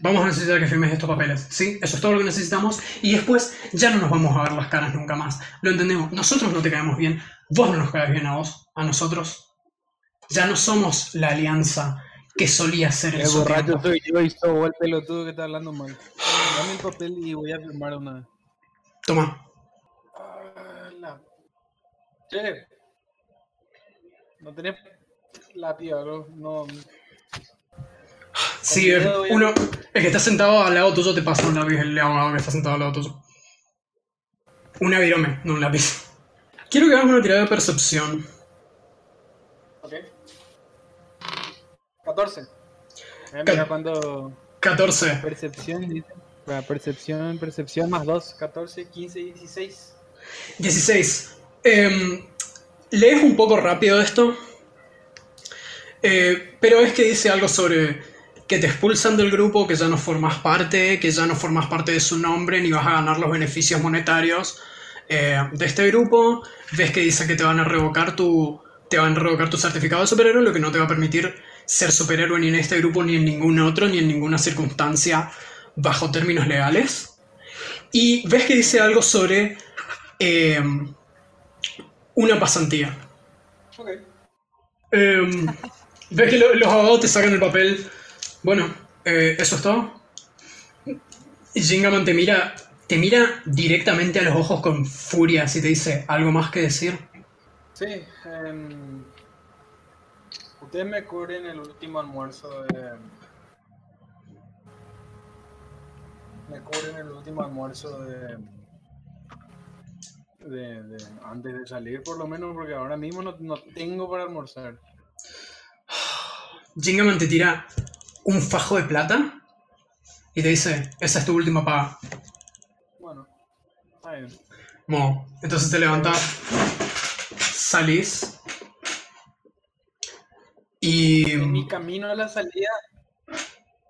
Vamos a necesitar que firmes estos papeles, ¿sí? Eso es todo lo que necesitamos y después ya no nos vamos a ver las caras nunca más. Lo entendemos. Nosotros no te caemos bien, vos no nos caes bien a vos, a nosotros. Ya no somos la alianza que solía ser El borracho soy yo y soy el pelotudo que está hablando mal. Dame el papel y voy a firmar una vez. Toma. La- Che. No tenés lápiz, bro. No. Sí, uno, el que está sentado al lado tuyo te pasa un lápiz, el abogado que está sentado al lado tuyo. Un avirome, no un lápiz. Quiero que hagas una tirada de percepción. Ok. 14. Eh, Ca- mira cuando. 14. Percepción, dice. Percepción, percepción más 2. 14, 15, 16. 16. Em, lees un poco rápido esto. Eh, pero es que dice algo sobre que te expulsan del grupo, que ya no formas parte, que ya no formas parte de su nombre, ni vas a ganar los beneficios monetarios eh, de este grupo. Ves que dice que te van a revocar tu. Te van a revocar tu certificado de superhéroe, lo que no te va a permitir ser superhéroe ni en este grupo, ni en ningún otro, ni en ninguna circunstancia bajo términos legales. Y ves que dice algo sobre eh, una pasantía. Ok. Eh, ves que lo- los abogados te sacan el papel. Bueno, eh, eso es todo. Y Jingaman te mira, te mira directamente a los ojos con furia si te dice algo más que decir. Sí. em, ustedes me cubren el último almuerzo de. Me cubren el último almuerzo de. De, de- antes de salir, por lo menos, porque ahora mismo no, no tengo para almorzar. Jingaman te tira un fajo de plata y te dice, esa es tu última paga. Bueno, está bien. Mo, entonces te levantas, salís y... En mi camino a la salida,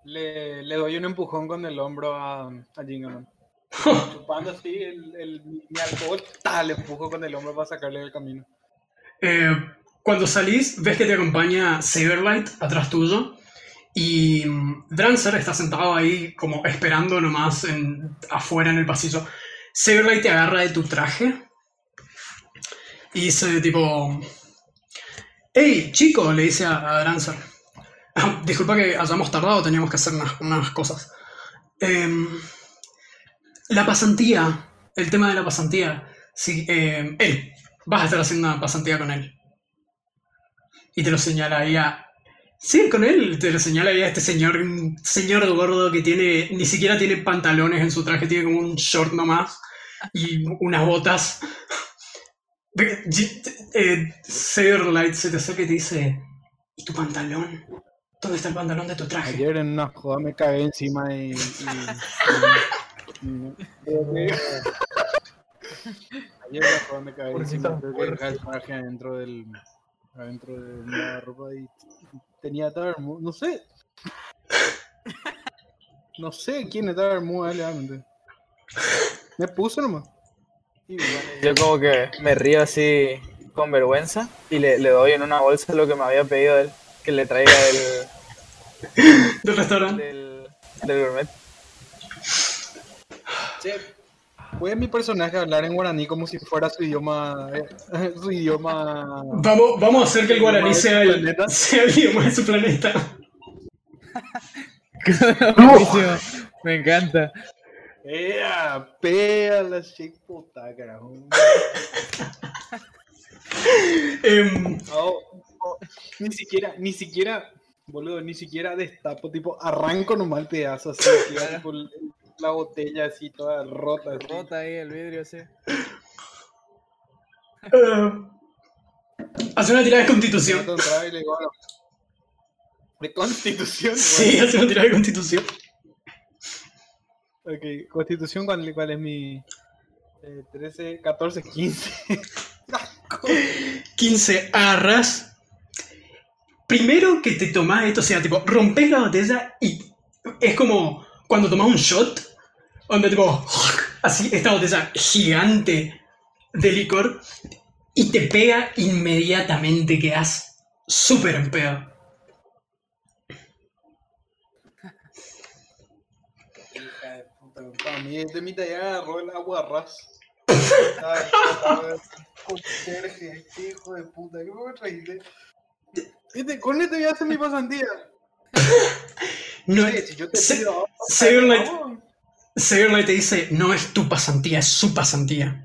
le, le doy un empujón con el hombro a, a. Chupando así el, el- mi alcohol, tal, le empujo con el hombro para sacarle del camino. Eh, cuando salís, ves que te acompaña Saberlight atrás tuyo. Y mm, Drancer está sentado ahí como esperando nomás en, afuera en el pasillo. Saberlight te agarra de tu traje. Y dice tipo... ¡Hey, chico! Le dice a, a Drancer. "Ah, Disculpa que hayamos tardado, teníamos que hacer unas, unas cosas. Em, la pasantía, el tema de la pasantía. Sí, em, él, vas a estar haciendo una pasantía con él. Y te lo señala ahí a... Sí, con él, te lo señala ahí a este señor, señor gordo que tiene, ni siquiera tiene pantalones en su traje, tiene como un short nomás y unas botas. Eh, Saberlight se te acerca y te dice, ¿y tu pantalón? ¿Dónde está el pantalón de tu traje? Ayer en una joda me cagué encima y. Ayer en una joda me cagué ¿Por qué encima. Tuve que dejar el traje adentro del. adentro de la ropa y tenía Tabermu. No sé. No sé quién es Tabermu, realmente. Me puso nomás. Yo como que me río así con vergüenza y le, le doy en una bolsa lo que me había pedido él, que le traiga del, Del restaurante. del, del gourmet. che, ¿puede mi personaje hablar en guaraní como si fuera su idioma, eh, su idioma Vamos, vamos a hacer que el guaraní ¿Idioma de sea su el, planeta? sea el idioma de su planeta. Me encanta. ¡Ea! ¡Pea la puta, carajo! Em, Oh, oh, ni siquiera, ni siquiera, boludo, ni siquiera destapo, tipo, arranco nomás el pedazo así, queda, tipo, el- la botella así toda rota. así. Rota ahí el vidrio, sí. eh, hace una tirada de constitución. De constitución. Sí, hace una tirada de constitución. Ok, constitución, ¿cuál, cuál es mi...? Eh, 13, 14, 15. 15 arras. Primero que te tomás esto, o sea, tipo, rompes la botella y es como cuando tomas un shot, donde tipo, así, esta botella gigante de licor y te pega inmediatamente, quedas súper en pedo. Hija de puta, para mí de mi talla agarró el agua ras. Ay, hijo de puta, ¿qué me trajiste? Este, con este voy a hacer mi pasantía. No, Oye, si yo te Se- pido ahora, Severlight- vamos. Severlight te dice, no es tu pasantía, es su pasantía.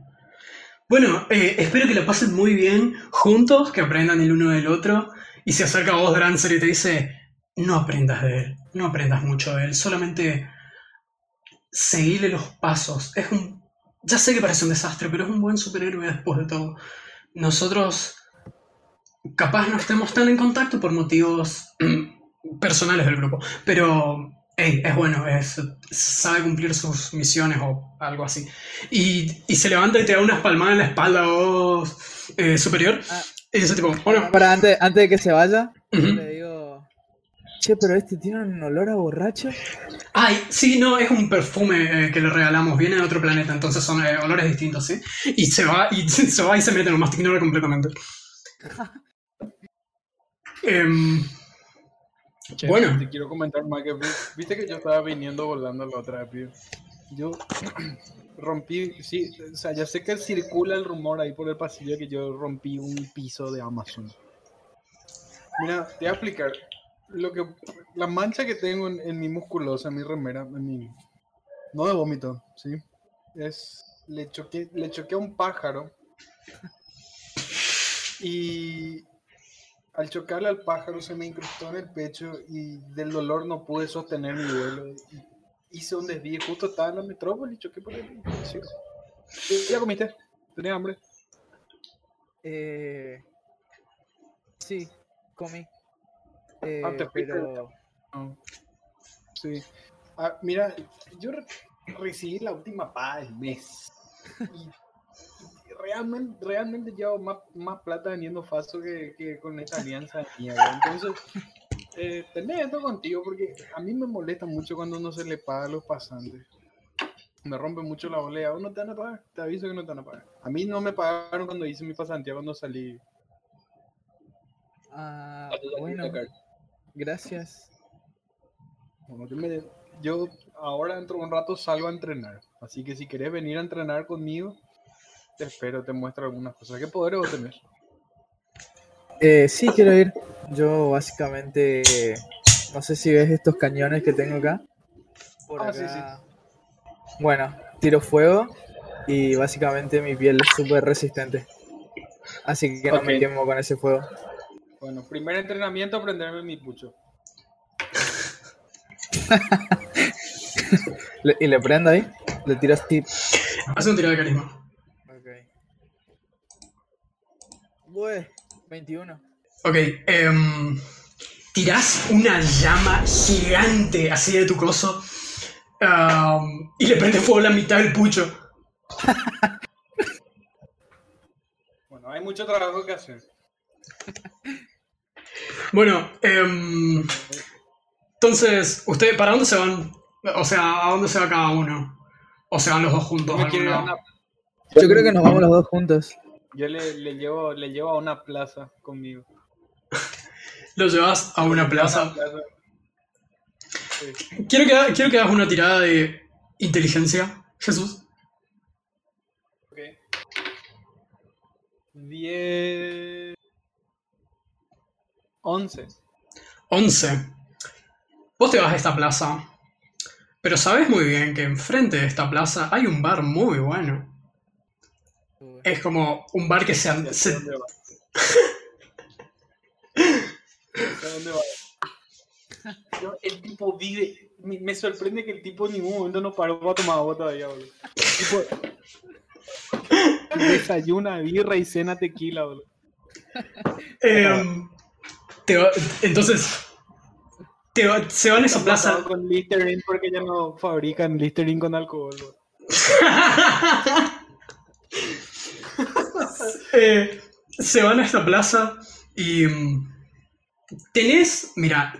Bueno, eh, espero que lo pasen muy bien juntos, que aprendan el uno del otro. Y se acerca a vos, Drancer, y te dice, no aprendas de él, no aprendas mucho de él, solamente seguile los pasos. Es un... Ya sé que parece un desastre, pero es un buen superhéroe después de todo. Nosotros capaz no estemos tan en contacto por motivos personales del grupo, pero hey, es bueno, es, sabe cumplir sus misiones o algo así. Y, y se levanta y te da unas palmadas en la espalda vos, eh, superior. Ah. Y dice tipo, Para antes, antes de que se vaya, ujú. le digo, che, pero este tiene un olor a borracho. Ay, sí, no, es un perfume eh, que le regalamos, viene de otro planeta, entonces son eh, olores distintos, ¿sí? Y se va y se va y se mete, nomás te ignora completamente. Em, Che, Bueno. Te quiero comentar más que vi- viste que yo estaba viniendo volando la otra vez? Yo rompí, sí, o sea, ya sé que circula el rumor ahí por el pasillo que yo rompí un piso de Amazon. Mira, te voy a explicar. Lo que, la mancha que tengo en, en mi musculosa, en mi remera, en mi, no de vómito, ¿sí? Es, le choqué, le choqué a un pájaro y al chocarle al pájaro se me incrustó en el pecho y del dolor no pude sostener mi vuelo. Y hice un desvío, justo estaba en la metrópoli y choqué por el sí. ¿Y ¿Ya comiste? ¿Tenías hambre? Eh, sí, comí. Eh, Ah, te pero No. Sí. Ah, mira, yo re- recibí la última paga del mes. Y realmente, realmente llevo más, más plata vendiendo Faso que, que con esta alianza mía. Entonces, eh, tenés esto contigo porque a mí me molesta mucho cuando no se le paga a los pasantes. Me rompe mucho la bolea. Oh, no te van a pagar. Te aviso que no te van a pagar. A mí no me pagaron cuando hice mi pasantía, cuando salí. ah, de bueno, gracias. Bueno, yo, me- yo ahora dentro de un rato salgo a entrenar. Así que si querés venir a entrenar conmigo, te espero, te muestro algunas cosas. ¿Qué poderes vos tenés? Eh, sí, quiero ir. Yo básicamente, no sé si ves estos cañones que tengo acá. Por Ah, sí, acá. Bueno, tiro fuego y básicamente mi piel es súper resistente. Así que no me quemo con ese fuego. Bueno, primer entrenamiento, aprenderme mi pucho. Y le prendo ahí, le tiro tip. hace un tiro de carisma. Ok. Bue, 21. Ok, em, tirás una llama gigante así de tu coso am, y le prende fuego la mitad del pucho. Bueno, hay mucho trabajo que hacer. Bueno, em, entonces, ¿usted para dónde se van? O sea, ¿a dónde se va cada uno? ¿O se van los dos juntos? Yo creo que nos vamos los dos juntos. Yo le, le llevo, le llevo a una plaza conmigo. Lo llevas a una plaza. plaza. Sí. Quiero que, quiero que hagas una tirada de inteligencia, Jesús. Ok. 10. 11. 11. Vos te vas a esta plaza, pero sabes muy bien que enfrente de esta plaza hay un bar muy bueno. Es como un bar que se, sé se- dónde va. Dónde va. Yo- el tipo vive. Me, sorprende que el tipo en ningún momento no paró para tomar agua todavía, boludo. El tipo. Desayuna birra y cena tequila, boludo. Em, te va- entonces, te va- se van a esa plaza. Con Listerine porque ya no fabrican Listerine con alcohol, boludo. Eh, se van a esta plaza y mm, tenés, mira,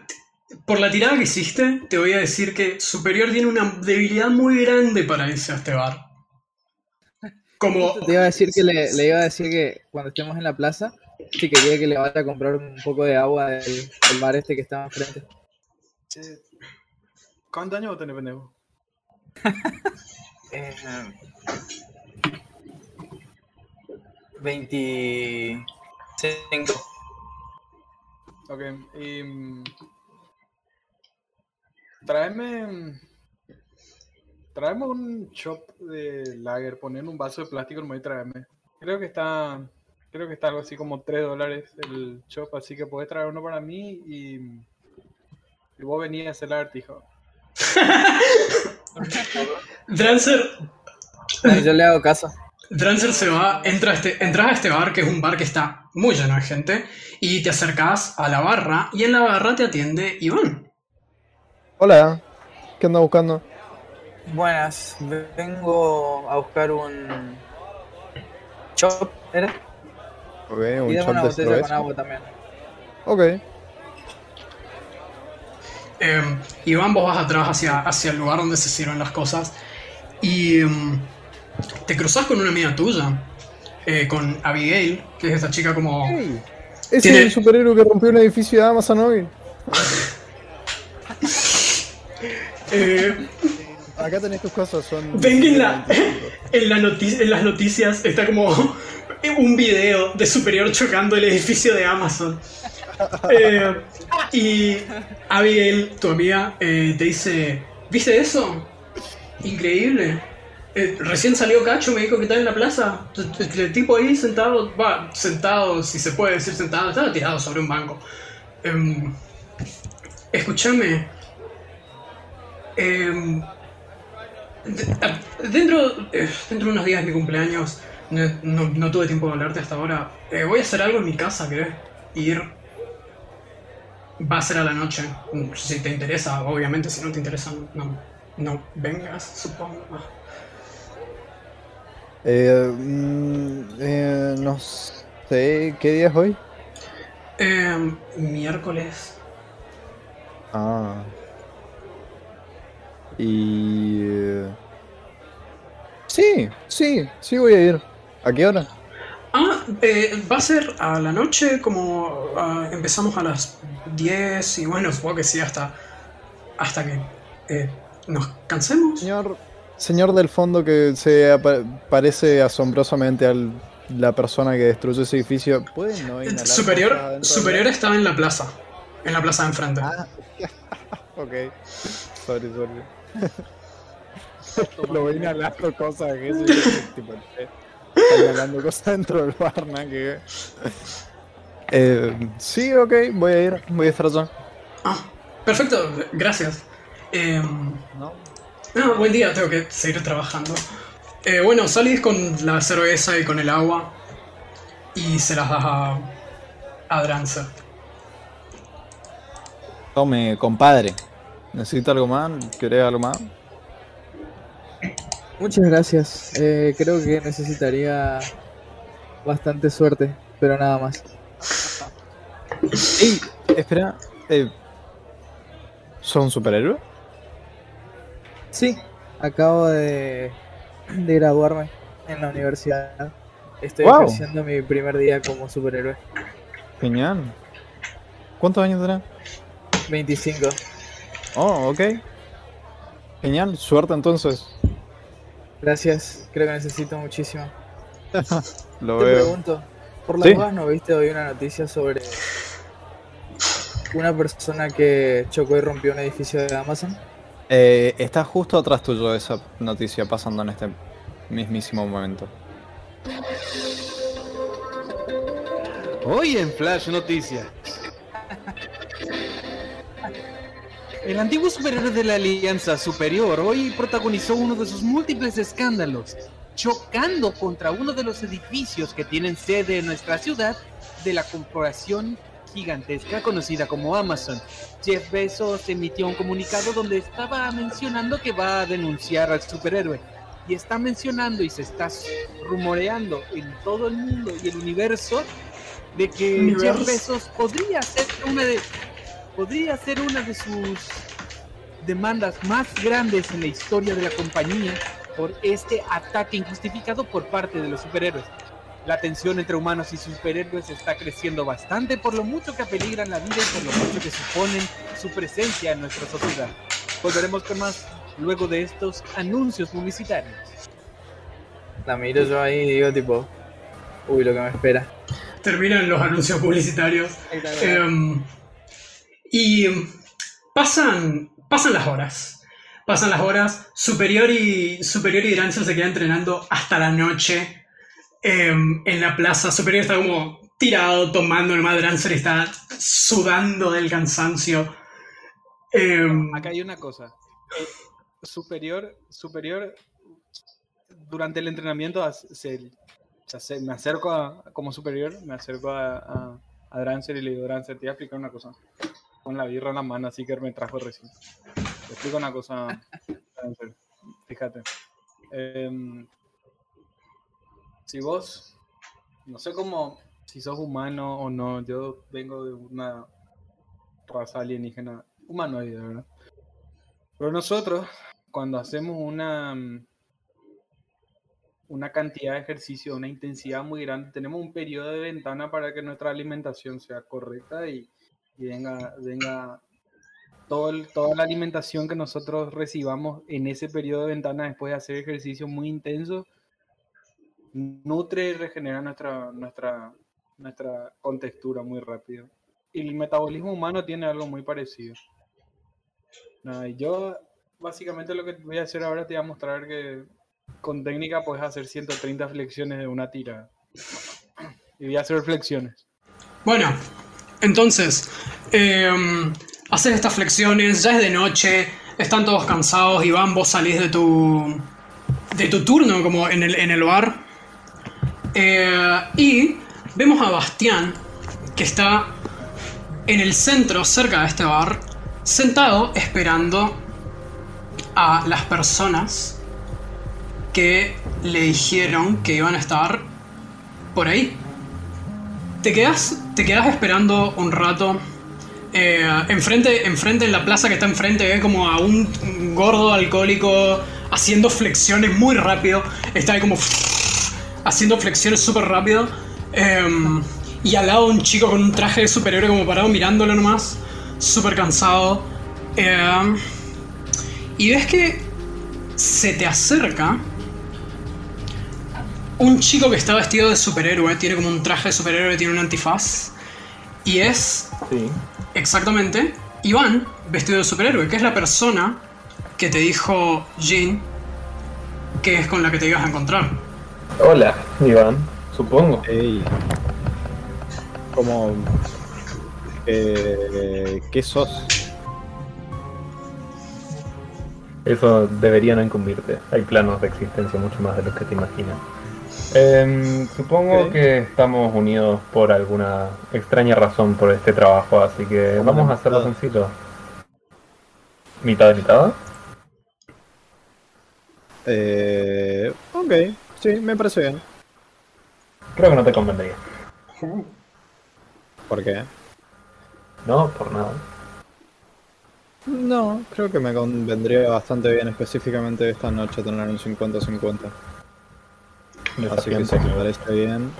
por la tirada que hiciste, te voy a decir que Superior tiene una debilidad muy grande para irse a este bar. Como, Te iba a decir que le, le iba a decir que cuando estemos en la plaza, si quería que le vaya a comprar un poco de agua del, del bar este que está enfrente. Che, ¿Cuántos años vos tenés, pendejo? Eh, 25. Ok, y. mm, Tráeme. Tráeme un chop de lager, poner un vaso de plástico y tráeme. Creo que está. Creo que está algo así como 3 dólares el chop, así que puedes traer uno para mí y. Y vos venís a hacer la artijo. Drancer, yo le hago caso. Drancer se va, entra a este, entras a este bar, que es un bar que está muy lleno de gente, y te acercas a la barra, y en la barra te atiende Iván. Hola, ¿qué andas buscando? Buenas, vengo a buscar un chop, ¿era? Ok, un Y dame shot una de botella con agua también. Ok. Eh, Iván, vos vas atrás hacia, hacia el lugar donde se sirven las cosas y mm, te cruzas con una amiga tuya, eh, con Abigail, que es esta chica como... Hey, ese Tiene- es el superhéroe que rompió un edificio de Amazon hoy. eh, Acá tenés tus cosas, son. ven que en, la- en, la en las noticias está como un video de Superior chocando el edificio de Amazon. Eh, y Abigail, tu amiga, eh, te dice, ¿viste eso? Increíble. Eh, recién salió Cacho, me dijo que estaba en la plaza. El, tipo ahí sentado, va, sentado, si se puede decir sentado, estaba tirado sobre un banco. Em, escúchame. Em, dentro, eh, dentro de unos días de mi cumpleaños, no tuve tiempo de hablarte hasta ahora. Eh, voy a hacer algo en mi casa, ¿querés? Ir. Va a ser a la noche. Mm, Si te interesa, obviamente, si no te interesa, no, no vengas, supongo. Eh, mm, eh, no sé, ¿qué día es hoy? Em, miércoles. Ah. Y. eh, Sí, sí, sí voy a ir. ¿A qué hora? Ah, eh, va a ser a la noche, como ah, empezamos a las 10 y bueno, supongo que sí, hasta, hasta que eh, nos cansemos. Señor, señor del fondo que se parece asombrosamente a la persona que destruyó ese edificio, ¿puede no inhalar cosas Superior, superior estaba en la plaza, en la plaza de enfrente. Ah, ok. Sorry, sorry. Lo voy inhalando cosas que tipo, eh, inhalando cosas dentro del bar, nada que. Eh, sí, ok, voy a ir, voy a estar allá. Ah, perfecto, gracias. Em, ¿No? Ah, buen día, tengo que seguir trabajando. Eh, bueno, salís con la cerveza y con el agua y se las das a, a Drancer. Tome, compadre. ¿Necesita algo más? ¿Querés algo más? Muchas gracias. Eh, creo que necesitaría bastante suerte, pero nada más. Ey, espera. Eh, ¿Son superhéroe? Sí, Acabo de, de graduarme en la universidad. Estoy Wow. ejerciendo mi primer día como superhéroe. Genial. ¿Cuántos años tenés? 25. Oh, ok. Genial, suerte entonces. Gracias, creo que necesito muchísimo. Lo Te veo. pregunto, ¿por las Sí. dudas no viste hoy una noticia sobre una persona que chocó y rompió un edificio de Amazon? Eh, está justo atrás tuyo esa noticia pasando en este mismísimo momento. Hoy en Flash Noticias. El antiguo superhéroe de la Alianza Superior hoy protagonizó uno de sus múltiples escándalos, chocando contra uno de los edificios que tienen sede en nuestra ciudad de la corporación gigantesca conocida como Amazon. Jeff Bezos emitió un comunicado donde estaba mencionando que va a denunciar al superhéroe y está mencionando y se está rumoreando en todo el mundo y el universo de que Universe. Jeff Bezos podría ser una de podría ser una de sus demandas más grandes en la historia de la compañía por este ataque injustificado por parte de los superhéroes. La tensión entre humanos y superhéroes está creciendo bastante por lo mucho que peligran la vida y por lo mucho que suponen su presencia en nuestra sociedad. Volveremos con más luego de estos anuncios publicitarios. La miro yo ahí y digo tipo, uy, lo que me espera. Terminan los anuncios publicitarios. Em, y pasan, pasan las horas. Pasan las horas. Superior y, Superior y se quedan entrenando hasta la noche em, en la plaza. Superior está como tirado, tomando el más Drancer está sudando del cansancio. Em, Acá hay una cosa. Eh, superior, superior, durante el entrenamiento se, me acerco a, como superior, me acerco a, a, a Drancer y le digo, Drancer, te voy a explicar una cosa. Con la birra en la mano, así que me trajo recién. Te explico una cosa, Drancer. Fíjate. Em, si vos, no sé cómo, si sos humano o no, yo vengo de una raza alienígena humanoide, ¿verdad? Pero nosotros, cuando hacemos una, mm, una cantidad de ejercicio, una intensidad muy grande, tenemos un periodo de ventana para que nuestra alimentación sea correcta y, y venga, venga todo el- toda la alimentación que nosotros recibamos en ese periodo de ventana después de hacer ejercicio muy intenso, nutre y regenera nuestra, nuestra, nuestra contextura muy rápido. Y el metabolismo humano tiene algo muy parecido. Nada, y yo básicamente lo que voy a hacer ahora te voy a mostrar que con técnica puedes hacer 130 flexiones de una tirada. Y voy a hacer flexiones. Bueno, entonces, em, haces estas flexiones, ya es de noche, están todos cansados, Iván, vos salís de tu, de tu turno como en el, en el bar. Eh, y vemos a Bastián, que está en el centro, cerca de este bar, sentado esperando a las personas que le dijeron que iban a estar por ahí. Te quedas, te quedas esperando un rato. Eh, enfrente, enfrente en la plaza que está enfrente, ve como a un gordo alcohólico haciendo flexiones muy rápido. Está ahí como haciendo flexiones súper rápido. Em, y al lado un chico con un traje de superhéroe como parado mirándolo nomás. Súper cansado. Em, y ves que se te acerca un chico que está vestido de superhéroe, tiene como un traje de superhéroe, tiene un antifaz. Y es Sí. exactamente Iván, vestido de superhéroe, que es la persona que te dijo Jean que es con la que te ibas a encontrar. Hola, Iván, supongo. Ey. Como. Eh, ¿Qué sos? Eso debería no incumbirte. Hay planos de existencia mucho más de los que te imaginas. Em, supongo que estamos unidos por alguna extraña razón por este trabajo, así que vamos a hacerlo mitad. sencillo. ¿Mitad de mitad? Eh, ok, sí, me parece bien. Creo que no te convendría. ¿Por qué? No, por nada. No, creo que me convendría bastante bien específicamente esta noche tener un 50-50. Así que si me parece bien.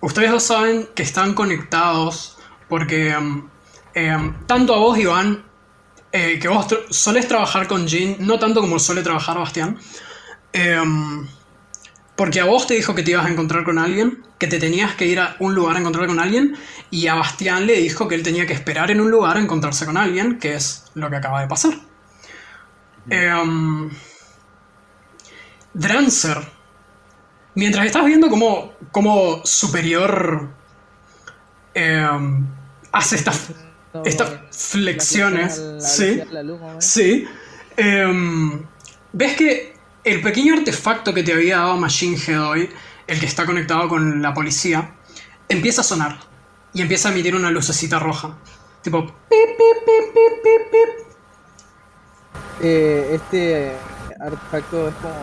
Ustedes dos saben que están conectados porque em, em, tanto a vos, Iván, eh, que vos solés trabajar con Jin, no tanto como suele trabajar Bastián, em, porque a vos te dijo que te ibas a encontrar con alguien, que te tenías que ir a un lugar a encontrar con alguien, y a Bastián le dijo que él tenía que esperar en un lugar a encontrarse con alguien, que es lo que acaba de pasar. Em, Drancer, mientras estás viendo cómo, cómo Superior em, hace estas No, estas flexiones, sí, la luz, sí, em, ves que el pequeño artefacto que te había dado Machine Head hoy, el que está conectado con la policía, empieza a sonar y empieza a emitir una lucecita roja. Tipo, pip, pip, pip. Eh, este artefacto es como,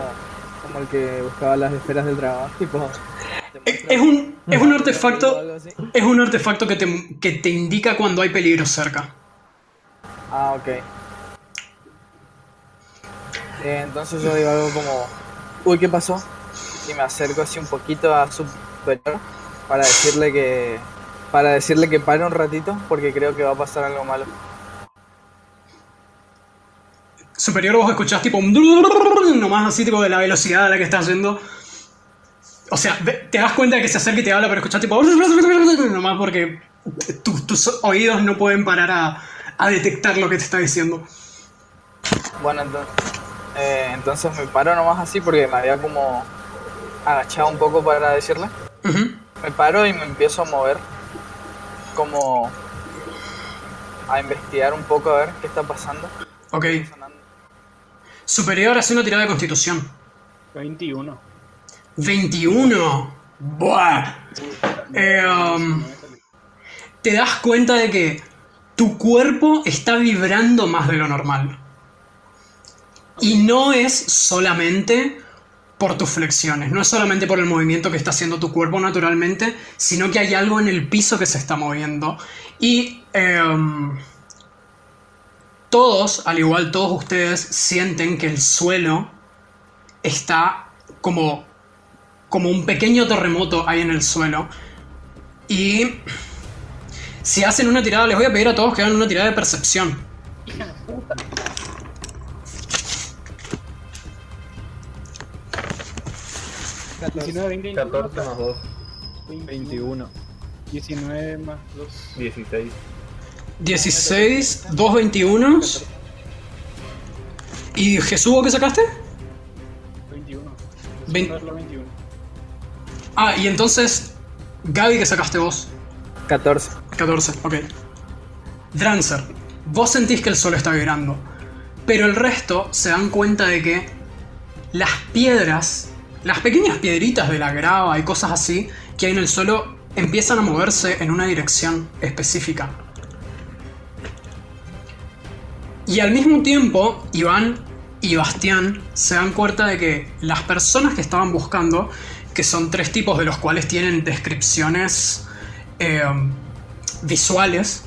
como el que buscaba las esferas del dragón, tipo. Es un, es un artefacto, es un artefacto que te, que te indica cuando hay peligro cerca. Ah, ok. Eh, entonces yo digo algo como, uy, ¿qué pasó? Y me acerco así un poquito a su superior para decirle que, para decirle que pare un ratito porque creo que va a pasar algo malo. superior vos escuchás tipo un nomás así tipo de la velocidad a la que está yendo. O sea, te das cuenta de que se acerca y te habla, pero escuchás tipo nomás porque tus, tus oídos no pueden parar a, a detectar lo que te está diciendo. Bueno, entonces, entonces me paro nomás así porque me había como agachado un poco para decirle. Me paro y me empiezo a mover como a investigar un poco a ver qué está pasando. Ok. Superior hace una tirada de constitución. 21. 21. Buah. Um, te das cuenta de que tu cuerpo está vibrando más de lo normal. Y no es solamente por tus flexiones, no es solamente por el movimiento que está haciendo tu cuerpo naturalmente, sino que hay algo en el piso que se está moviendo. Y em, todos, al igual todos ustedes, sienten que el suelo está como, como un pequeño terremoto ahí en el suelo. Y si hacen una tirada, les voy a pedir a todos que hagan una tirada de percepción. 19, 20, 14 más 2, 21. 19 más 2. 16. 16, 2 21. ¿Y Jesús qué sacaste? 21. Vein- Sacarlo 21. Ah, y entonces, Gaby, ¿qué sacaste vos? 14. 14, ok. Drancer, vos sentís que el suelo está vibrando, pero el resto se dan cuenta de que las piedras, las pequeñas piedritas de la grava y cosas así que hay en el suelo empiezan a moverse en una dirección específica. Y al mismo tiempo, Iván y Bastián se dan cuenta de que las personas que estaban buscando, que son tres tipos de los cuales tienen descripciones eh, visuales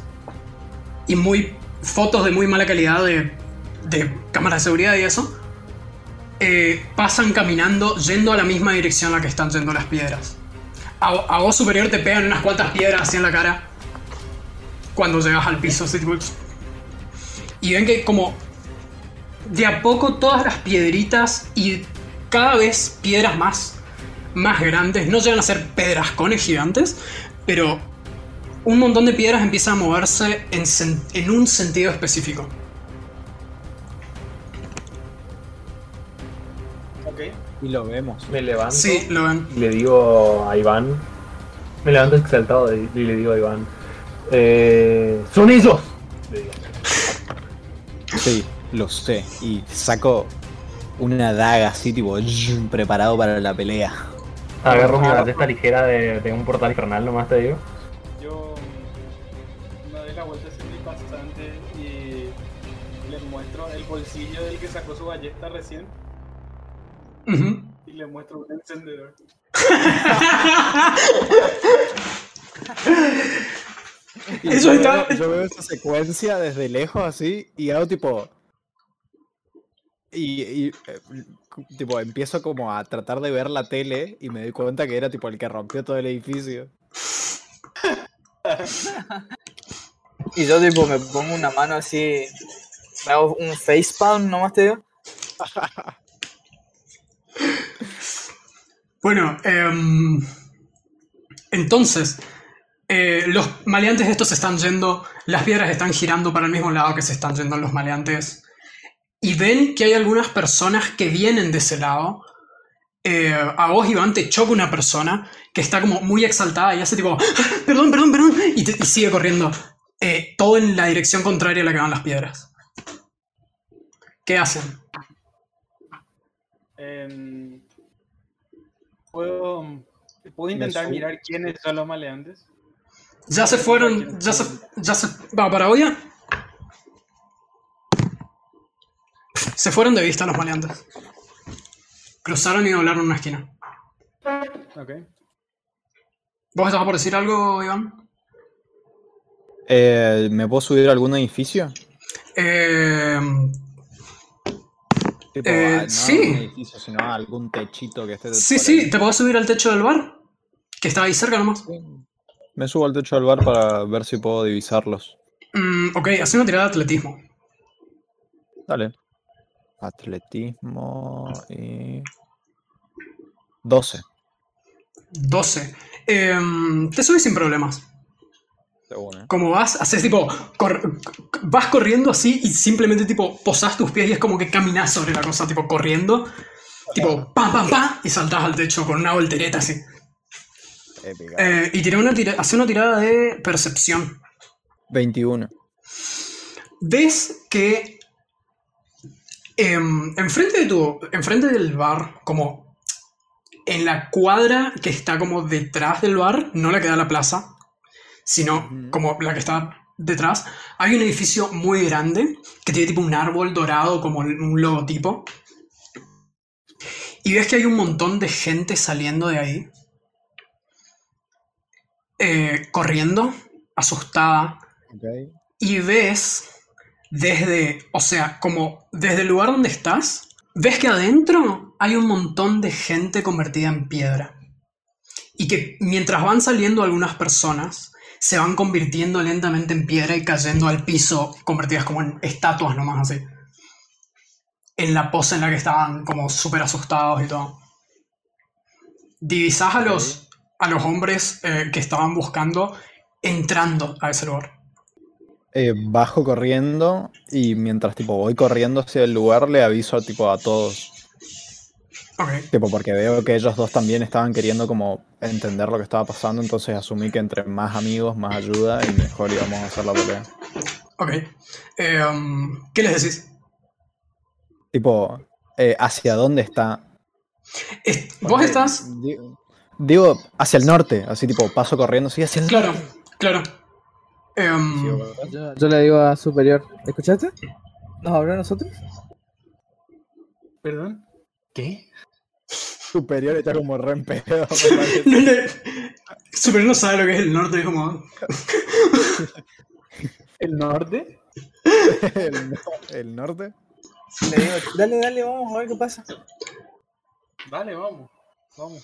y muy fotos de muy mala calidad de, de cámaras de seguridad y eso, eh, pasan caminando yendo a la misma dirección a la que están yendo las piedras. A, a vos superior te pegan unas cuantas piedras así en la cara cuando llegas al piso. y ven que como de a poco todas las piedritas y cada vez piedras más, más grandes, no llegan a ser pedrascones gigantes, pero un montón de piedras empiezan a moverse en, sen- en un sentido específico. Ok. Y lo vemos. Me levanto Sí, lo ven. y le digo a Iván. Me levanto exaltado y le digo a Iván. Eh, ¡Son ellos! Le digo. Sí, lo sé. Y saco una daga así, tipo, preparado para la pelea. Agarro mi ballesta ligera de, de un portal infernal, nomás te digo. Yo me doy la vuelta mi pasante y le muestro el bolsillo del que sacó su ballesta recién y le muestro un encendedor. Ellos yo, veo, estaban- yo veo esa secuencia desde lejos así y hago tipo. Y, y, eh, tipo, empiezo como a tratar de ver la tele y me doy cuenta que era tipo el que rompió todo el edificio. Y yo tipo me pongo una mano así, me hago un facepalm nomás te digo. Bueno, em, entonces, eh, los maleantes estos se están yendo, las piedras están girando para el mismo lado que se están yendo los maleantes. Y ven que hay algunas personas que vienen de ese lado. Eh, a vos, Iván, te choca una persona que está como muy exaltada y hace tipo, "Ah, perdón, perdón, perdón, y, te- y sigue corriendo. Eh, todo en la dirección contraria a la que van las piedras. ¿Qué hacen? Em, ¿puedo, ¿Puedo intentar mirar quiénes son los maleantes? Ya se fueron, ya se, ya se, va para olla. Se fueron de vista los maleantes. Cruzaron y doblaron una esquina. Ok. ¿Vos estabas por decir algo, Iván? Eh, ¿Me puedo subir a algún edificio? Eh, Tipo, Eh, a- no a sí. un edificio, sino a algún techito que esté. sí, sí, ahí. te podés subir al techo del bar, que está ahí cerca nomás. Me subo al techo del bar para ver si puedo divisarlos. Mm, ok, hace una tirada de atletismo. Dale. Atletismo y. 12. 12. Em, te subes sin problemas. Según, ¿eh? Como vas, haces tipo. cor- vas corriendo así y simplemente tipo posás tus pies y es como que caminas sobre la cosa, tipo corriendo. Tipo pam, pam, pam y saltás al techo con una voltereta así. Épica. Eh, y tiré una tira- hace una tirada de percepción. 21. Ves que em, enfrente de tu. enfrente del bar, como en la cuadra que está como detrás del bar, no la que da la plaza, sino como la que está detrás, hay un edificio muy grande que tiene tipo un árbol dorado como un logotipo. Y ves que hay un montón de gente saliendo de ahí. eh, corriendo, asustada. Y ves desde, o sea, como desde el lugar donde estás, ves que adentro hay un montón de gente convertida en piedra. Y que mientras van saliendo algunas personas, se van convirtiendo lentamente en piedra y cayendo al piso, convertidas como en estatuas nomás así. En la pose en la que estaban como súper asustados y todo. Divisás a los, a los hombres eh, que estaban buscando entrando a ese lugar. Eh, bajo corriendo y mientras tipo voy corriendo hacia el lugar le aviso tipo a todos. Tipo, porque veo que ellos dos también estaban queriendo como entender lo que estaba pasando, entonces asumí que entre más amigos, más ayuda y mejor íbamos a hacer la pelea. Ok. Eh, um, ¿Qué les decís? Tipo, eh, ¿hacia dónde está? Es- Vos estás. di- Digo, hacia el norte, así tipo, paso corriendo, sí, hacia el Claro, norte. claro. Um, ¿verdad? Yo, yo le digo a Superior, ¿escuchaste? ¿Nos habló a nosotros? ¿Perdón? ¿Qué? Superior está como re en pedo. no sabe lo que es el norte, es como. ¿El norte? el, no- el norte. Le digo, dale, dale, vamos a ver qué pasa. Dale, vamos. Vamos.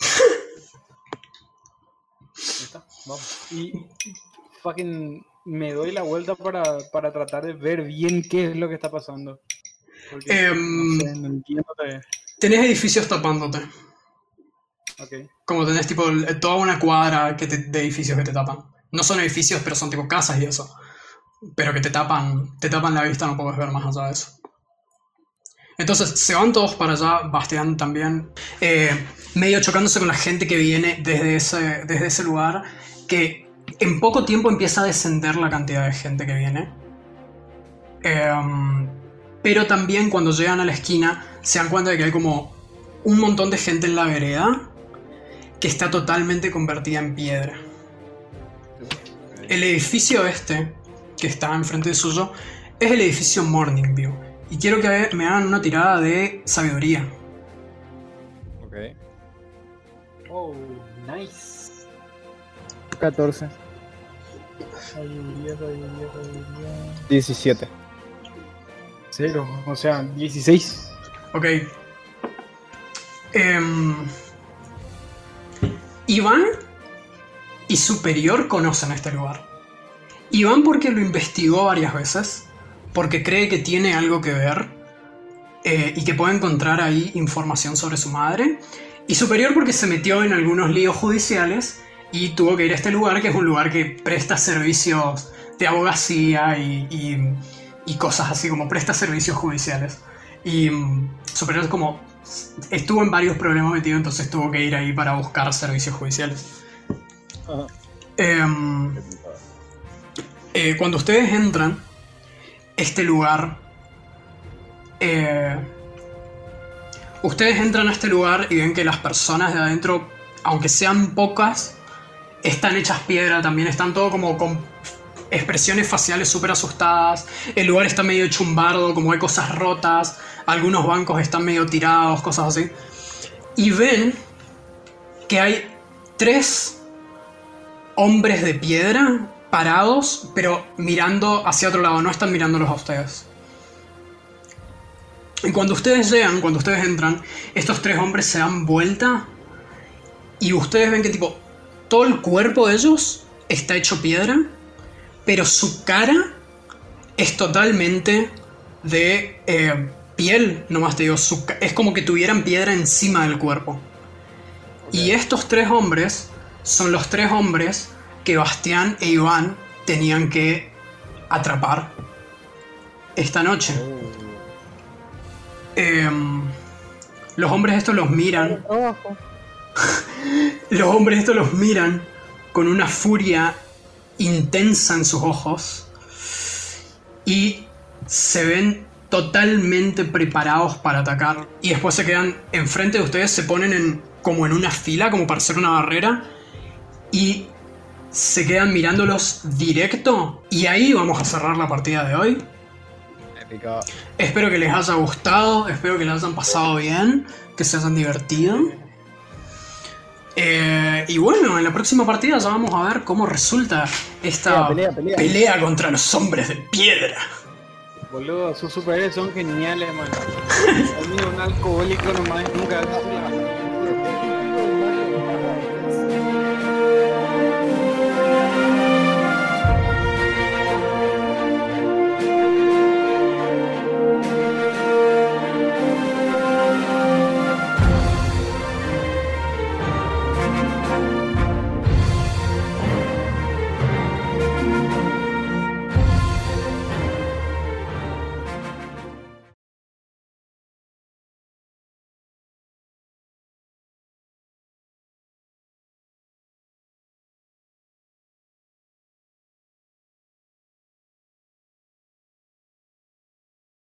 Ahí está, vamos. Y fucking me doy la vuelta para, para tratar de ver bien qué es lo que está pasando. Porque Em, no sé, no entiendo todavía. Tenés edificios tapándote. Como tenés tipo el- toda una cuadra que te- de edificios que te tapan. No son edificios, pero son tipo casas y eso. Pero que te tapan, te tapan la vista, no puedes ver más allá de eso. Entonces se van todos para allá, Bastián también, eh, medio chocándose con la gente que viene desde ese, desde ese lugar, que en poco tiempo empieza a descender la cantidad de gente que viene. Em, pero también cuando llegan a la esquina se dan cuenta de que hay como un montón de gente en la vereda que está totalmente convertida en piedra. El edificio este, que está enfrente de suyo, es el edificio Morning View. Y quiero que me hagan una tirada de sabiduría. Ok. Oh, nice. 14. Sabiduría, sabiduría, sabiduría. 17. Cero, o sea, 16. Ok. Em, Iván y Superior conocen este lugar. Iván porque lo investigó varias veces, porque cree que tiene algo que ver eh, y que puede encontrar ahí información sobre su madre. Y Superior porque se metió en algunos líos judiciales y tuvo que ir a este lugar, que es un lugar que presta servicios de abogacía y, y- y cosas así, como presta servicios judiciales. Y mm, Superior como estuvo en varios problemas metido, entonces tuvo que ir ahí para buscar servicios judiciales. Em, eh, cuando ustedes entran, este lugar... eh, ustedes entran a este lugar y ven que las personas de adentro, aunque sean pocas, están hechas piedra también, están todo como con expresiones faciales súper asustadas, el lugar está medio chumbardo, como hay cosas rotas, algunos bancos están medio tirados, cosas así. Y ven que hay tres hombres de piedra parados, pero mirando hacia otro lado, no están mirándolos a ustedes. Y cuando ustedes llegan, cuando ustedes entran, estos tres hombres se dan vuelta y ustedes ven que tipo todo el cuerpo de ellos está hecho piedra, pero su cara es totalmente de eh, piel, nomás te digo, su es como que tuvieran piedra encima del cuerpo. Y estos tres hombres son los tres hombres que Bastián e Iván tenían que atrapar esta noche. Em, los hombres estos los miran. Los hombres estos los miran con una furia intensa en sus ojos y se ven totalmente preparados para atacar. Y después se quedan enfrente de ustedes, se ponen en, como en una fila, como para hacer una barrera, y se quedan mirándolos directo. Y ahí vamos a cerrar la partida de hoy. Espero que les haya gustado, espero que les hayan pasado bien, que se hayan divertido. Eh, y bueno, en la próxima partida ya vamos a ver cómo resulta esta Pelea, pelea, pelea. contra los hombres de piedra. Boludo, sus superhéroes son geniales, man. El mío, un alcohólico nomás, nunca